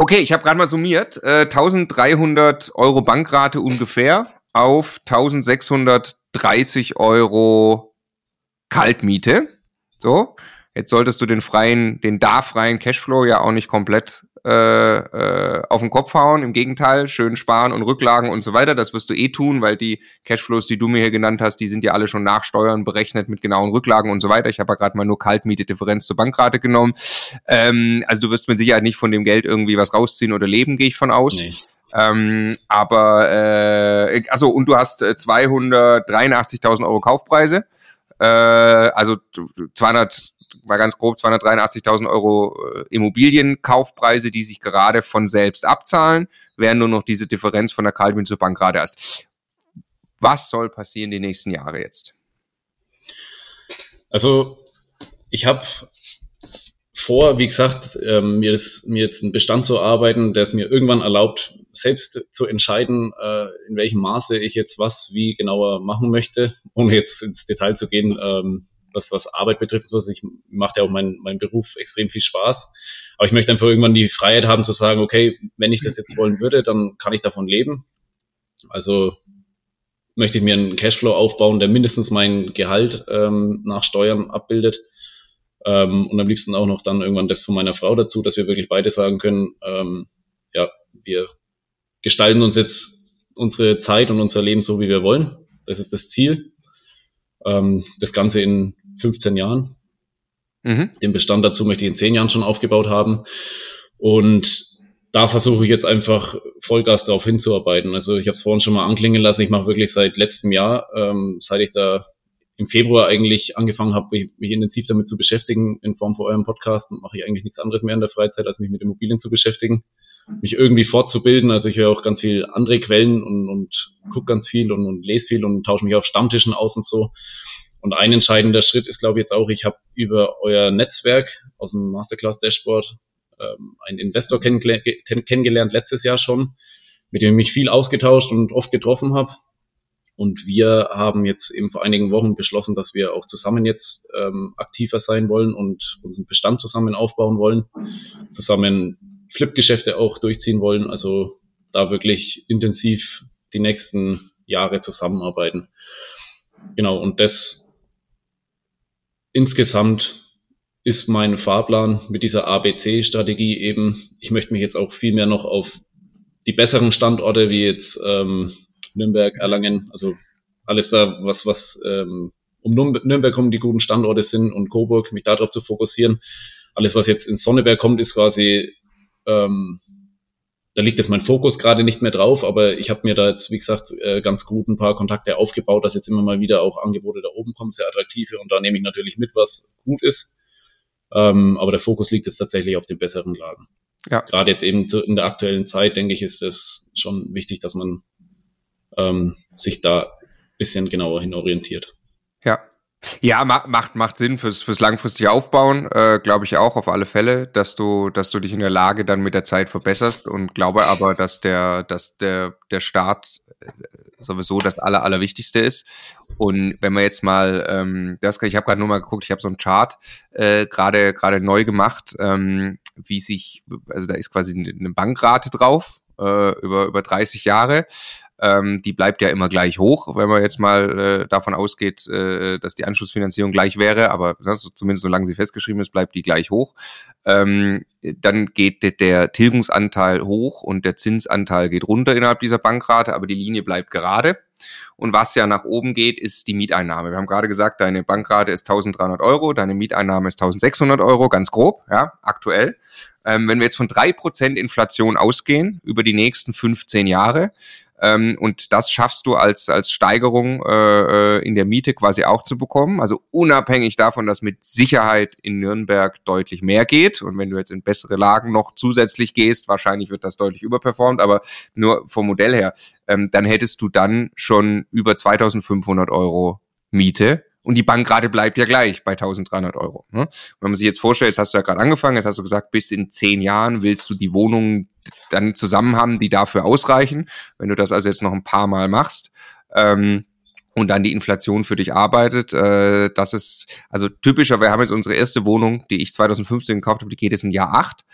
Okay, ich habe gerade mal summiert. Äh, 1300 Euro Bankrate ungefähr auf 1630 Euro Kaltmiete. So, jetzt solltest du den freien, den da freien Cashflow ja auch nicht komplett äh, äh, auf den Kopf hauen. Im Gegenteil, schön sparen und Rücklagen und so weiter. Das wirst du eh tun, weil die Cashflows, die du mir hier genannt hast, die sind ja alle schon nach Steuern berechnet mit genauen Rücklagen und so weiter. Ich habe ja gerade mal nur Kaltmiete-Differenz zur Bankrate genommen. Ähm, also du wirst mit Sicherheit nicht von dem Geld irgendwie was rausziehen oder leben, gehe ich von aus. Nee. Ähm, aber äh, also und du hast 283.000 Euro Kaufpreise, äh, also 200 mal ganz grob 283.000 Euro äh, Immobilienkaufpreise, die sich gerade von selbst abzahlen, während nur noch diese Differenz von der Calvin zur Bank gerade hast. Was soll passieren die nächsten Jahre jetzt? Also ich habe vor, wie gesagt, ähm, mir, ist, mir jetzt einen Bestand zu arbeiten, der es mir irgendwann erlaubt, selbst zu entscheiden, äh, in welchem Maße ich jetzt was wie genauer machen möchte, ohne jetzt ins Detail zu gehen. Ähm, was, was Arbeit betrifft, so ich macht ja auch mein, mein Beruf extrem viel Spaß. Aber ich möchte einfach irgendwann die Freiheit haben zu sagen, okay, wenn ich das jetzt wollen würde, dann kann ich davon leben. Also möchte ich mir einen Cashflow aufbauen, der mindestens mein Gehalt ähm, nach Steuern abbildet. Ähm, und am liebsten auch noch dann irgendwann das von meiner Frau dazu, dass wir wirklich beide sagen können, ähm, ja, wir gestalten uns jetzt unsere Zeit und unser Leben so, wie wir wollen. Das ist das Ziel. Ähm, das Ganze in 15 Jahren. Mhm. Den Bestand dazu möchte ich in 10 Jahren schon aufgebaut haben. Und da versuche ich jetzt einfach Vollgas darauf hinzuarbeiten. Also ich habe es vorhin schon mal anklingen lassen. Ich mache wirklich seit letztem Jahr, ähm, seit ich da im Februar eigentlich angefangen habe, mich, mich, intensiv damit zu beschäftigen in Form von eurem Podcast, mache ich eigentlich nichts anderes mehr in der Freizeit, als mich mit Immobilien zu beschäftigen, mich irgendwie fortzubilden. Also ich höre auch ganz viel andere Quellen und, und gucke ganz viel und, und lese viel und tausche mich auf Stammtischen aus und so. Und ein entscheidender Schritt ist, glaube ich, jetzt auch, ich habe über euer Netzwerk aus dem Masterclass Dashboard ähm, einen Investor kenn kennengelernt letztes Jahr schon, mit dem ich mich viel ausgetauscht und oft getroffen habe. Und wir haben jetzt eben vor einigen Wochen beschlossen, dass wir auch zusammen jetzt ähm, aktiver sein wollen und unseren Bestand zusammen aufbauen wollen, zusammen Flip-Geschäfte auch durchziehen wollen, also da wirklich intensiv die nächsten Jahre zusammenarbeiten. Genau, und das insgesamt ist mein Fahrplan mit dieser ABC-Strategie eben, ich möchte mich jetzt auch viel mehr noch auf die besseren Standorte wie jetzt ähm, Nürnberg, Erlangen, also alles da, was, was ähm, um Nürnberg kommen die guten Standorte sind und Coburg, mich darauf zu fokussieren. Alles, was jetzt in Sonneberg kommt, ist quasi ähm, da liegt jetzt mein Fokus gerade nicht mehr drauf, aber ich habe mir da jetzt, wie gesagt, äh, ganz gut ein paar Kontakte aufgebaut, dass jetzt immer mal wieder auch Angebote da oben kommen, sehr attraktive und da nehme ich natürlich mit, was gut ist. Ähm, aber der Fokus liegt jetzt tatsächlich auf den besseren Lagen. Ja. Gerade jetzt eben zu, in der aktuellen Zeit, denke ich, ist es schon wichtig, dass man ähm, sich da ein bisschen genauer hin orientiert. Ja, ja, macht, macht Sinn fürs, fürs langfristige Aufbauen, äh, glaube ich auch auf alle Fälle, dass du, dass du dich in der Lage dann mit der Zeit verbesserst und glaube aber, dass der, dass der, der Start äh, sowieso das Aller, Allerwichtigste ist. Und wenn wir jetzt mal, ähm, das, ich habe gerade nur mal geguckt, ich habe so einen Chart äh, gerade gerade neu gemacht, ähm, wie sich, also da ist quasi eine Bankrate drauf äh, über über 30 Jahre ähm, die bleibt ja immer gleich hoch, wenn man jetzt mal äh, davon ausgeht, äh, dass die Anschlussfinanzierung gleich wäre, aber das, zumindest solange sie festgeschrieben ist, bleibt die gleich hoch. Ähm, dann geht der, der Tilgungsanteil hoch und der Zinsanteil geht runter innerhalb dieser Bankrate, aber die Linie bleibt gerade. Und was ja nach oben geht, ist die Mieteinnahme. Wir haben gerade gesagt, deine Bankrate ist 1300 Euro, deine Mieteinnahme ist 1600 Euro, ganz grob, ja, aktuell. Ähm, wenn wir jetzt von drei Prozent Inflation ausgehen über die nächsten 15 Jahre, ähm, und das schaffst du als, als Steigerung äh, äh, in der Miete quasi auch zu bekommen. Also unabhängig davon, dass mit Sicherheit in Nürnberg deutlich mehr geht. Und wenn du jetzt in bessere Lagen noch zusätzlich gehst, wahrscheinlich wird das deutlich überperformt, aber nur vom Modell her, ähm, dann hättest du dann schon über 2500 Euro Miete und die Bankrate bleibt ja gleich bei 1300 Euro. Ne? Wenn man sich jetzt vorstellt, jetzt hast du ja gerade angefangen, jetzt hast du gesagt, bis in zehn Jahren willst du die Wohnung dann zusammen haben, die dafür ausreichen. Wenn du das also jetzt noch ein paar Mal machst, ähm, und dann die Inflation für dich arbeitet. Äh, das ist also typischer. Wir haben jetzt unsere erste Wohnung, die ich 2015 gekauft habe, die geht jetzt in Jahr acht.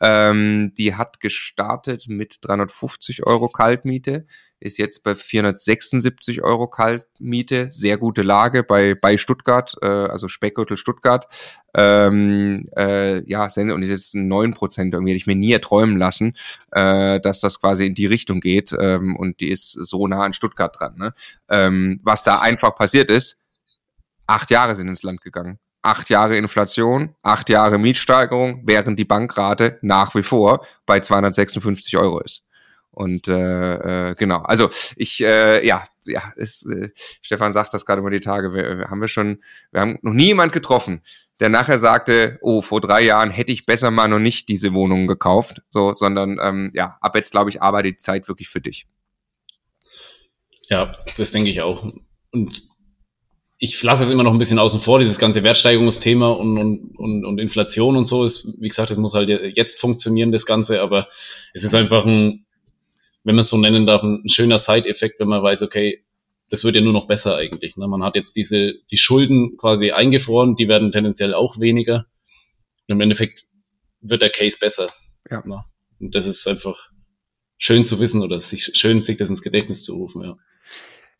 Ähm, die hat gestartet mit 350 Euro Kaltmiete ist jetzt bei 476 Euro Kaltmiete, sehr gute Lage bei, bei Stuttgart, äh, also Speckgürtel Stuttgart. Ähm, äh, ja, und ist jetzt 9 Prozent, irgendwie hätte ich mir nie erträumen lassen, äh, dass das quasi in die Richtung geht ähm, und die ist so nah an Stuttgart dran. Ne? Ähm, was da einfach passiert ist, acht Jahre sind ins Land gegangen acht Jahre Inflation, acht Jahre Mietsteigerung, während die Bankrate nach wie vor bei 256 Euro ist. Und äh, äh, genau, also ich, äh, ja, ja, ist, äh, Stefan sagt das gerade über die Tage, wir, wir haben wir schon, wir haben noch nie jemand getroffen, der nachher sagte, oh, vor drei Jahren hätte ich besser mal noch nicht diese Wohnung gekauft, so, sondern ähm, ja, ab jetzt glaube ich, arbeitet die Zeit wirklich für dich. Ja, das denke ich auch. Und ich lasse es immer noch ein bisschen außen vor, dieses ganze Wertsteigerungsthema und, und, und, und Inflation und so ist, wie gesagt, es muss halt jetzt funktionieren, das Ganze, aber es ist einfach ein, wenn man es so nennen darf, ein schöner Side-Effekt, wenn man weiß, okay, das wird ja nur noch besser eigentlich. Ne? Man hat jetzt diese, die Schulden quasi eingefroren, die werden tendenziell auch weniger. Und im Endeffekt wird der Case besser. Ja. Ne? Und das ist einfach schön zu wissen oder sich, schön, sich das ins Gedächtnis zu rufen, ja.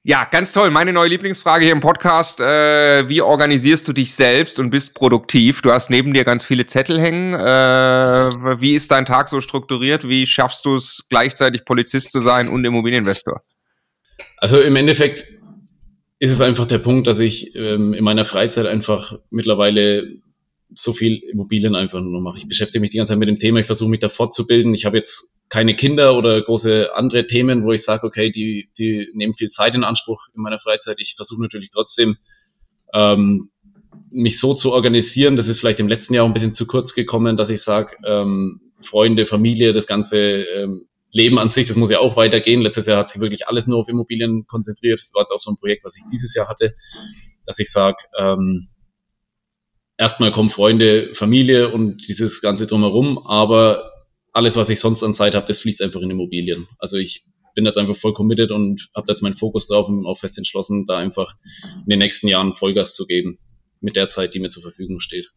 Ja, ganz toll. Meine neue Lieblingsfrage hier im Podcast. Äh, wie organisierst du dich selbst und bist produktiv? Du hast neben dir ganz viele Zettel hängen. Äh, wie ist dein Tag so strukturiert? Wie schaffst du es, gleichzeitig Polizist zu sein und Immobilieninvestor? Also im Endeffekt ist es einfach der Punkt, dass ich ähm, in meiner Freizeit einfach mittlerweile so viel Immobilien einfach nur mache. Ich beschäftige mich die ganze Zeit mit dem Thema, ich versuche mich da fortzubilden. Ich habe jetzt keine Kinder oder große andere Themen, wo ich sage, okay, die, die nehmen viel Zeit in Anspruch in meiner Freizeit. Ich versuche natürlich trotzdem, ähm, mich so zu organisieren. Das ist vielleicht im letzten Jahr auch ein bisschen zu kurz gekommen, dass ich sage, ähm, Freunde, Familie, das ganze ähm, Leben an sich, das muss ja auch weitergehen. Letztes Jahr hat sich wirklich alles nur auf Immobilien konzentriert. Das war jetzt auch so ein Projekt, was ich dieses Jahr hatte, dass ich sage, ähm, erstmal kommen Freunde, Familie und dieses ganze drumherum, aber alles, was ich sonst an Zeit habe, das fließt einfach in Immobilien. Also ich bin jetzt einfach voll committed und habe jetzt meinen Fokus drauf und auch fest entschlossen, da einfach in den nächsten Jahren Vollgas zu geben mit der Zeit, die mir zur Verfügung steht.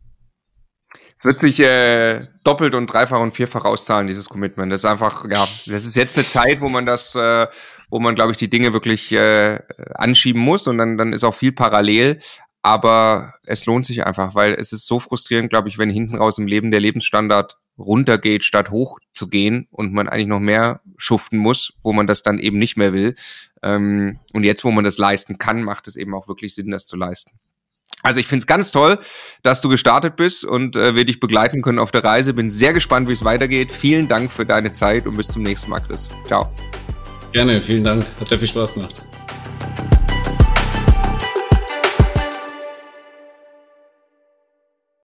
Es wird sich äh, doppelt und dreifach und vierfach auszahlen, dieses Commitment. Das ist einfach, ja, das ist jetzt eine Zeit, wo man das, äh, wo man, glaube ich, die Dinge wirklich äh, anschieben muss und dann, dann ist auch viel parallel aber es lohnt sich einfach, weil es ist so frustrierend, glaube ich, wenn hinten raus im Leben der Lebensstandard runtergeht, statt hoch zu gehen und man eigentlich noch mehr schuften muss, wo man das dann eben nicht mehr will. Ähm, und jetzt, wo man das leisten kann, macht es eben auch wirklich Sinn, das zu leisten. Also ich finde es ganz toll, dass du gestartet bist und äh, wir dich begleiten können auf der Reise. Bin sehr gespannt, wie es weitergeht. Vielen Dank für deine Zeit und bis zum nächsten Mal, Chris. Ciao. Gerne, vielen Dank. Hat sehr viel Spaß gemacht.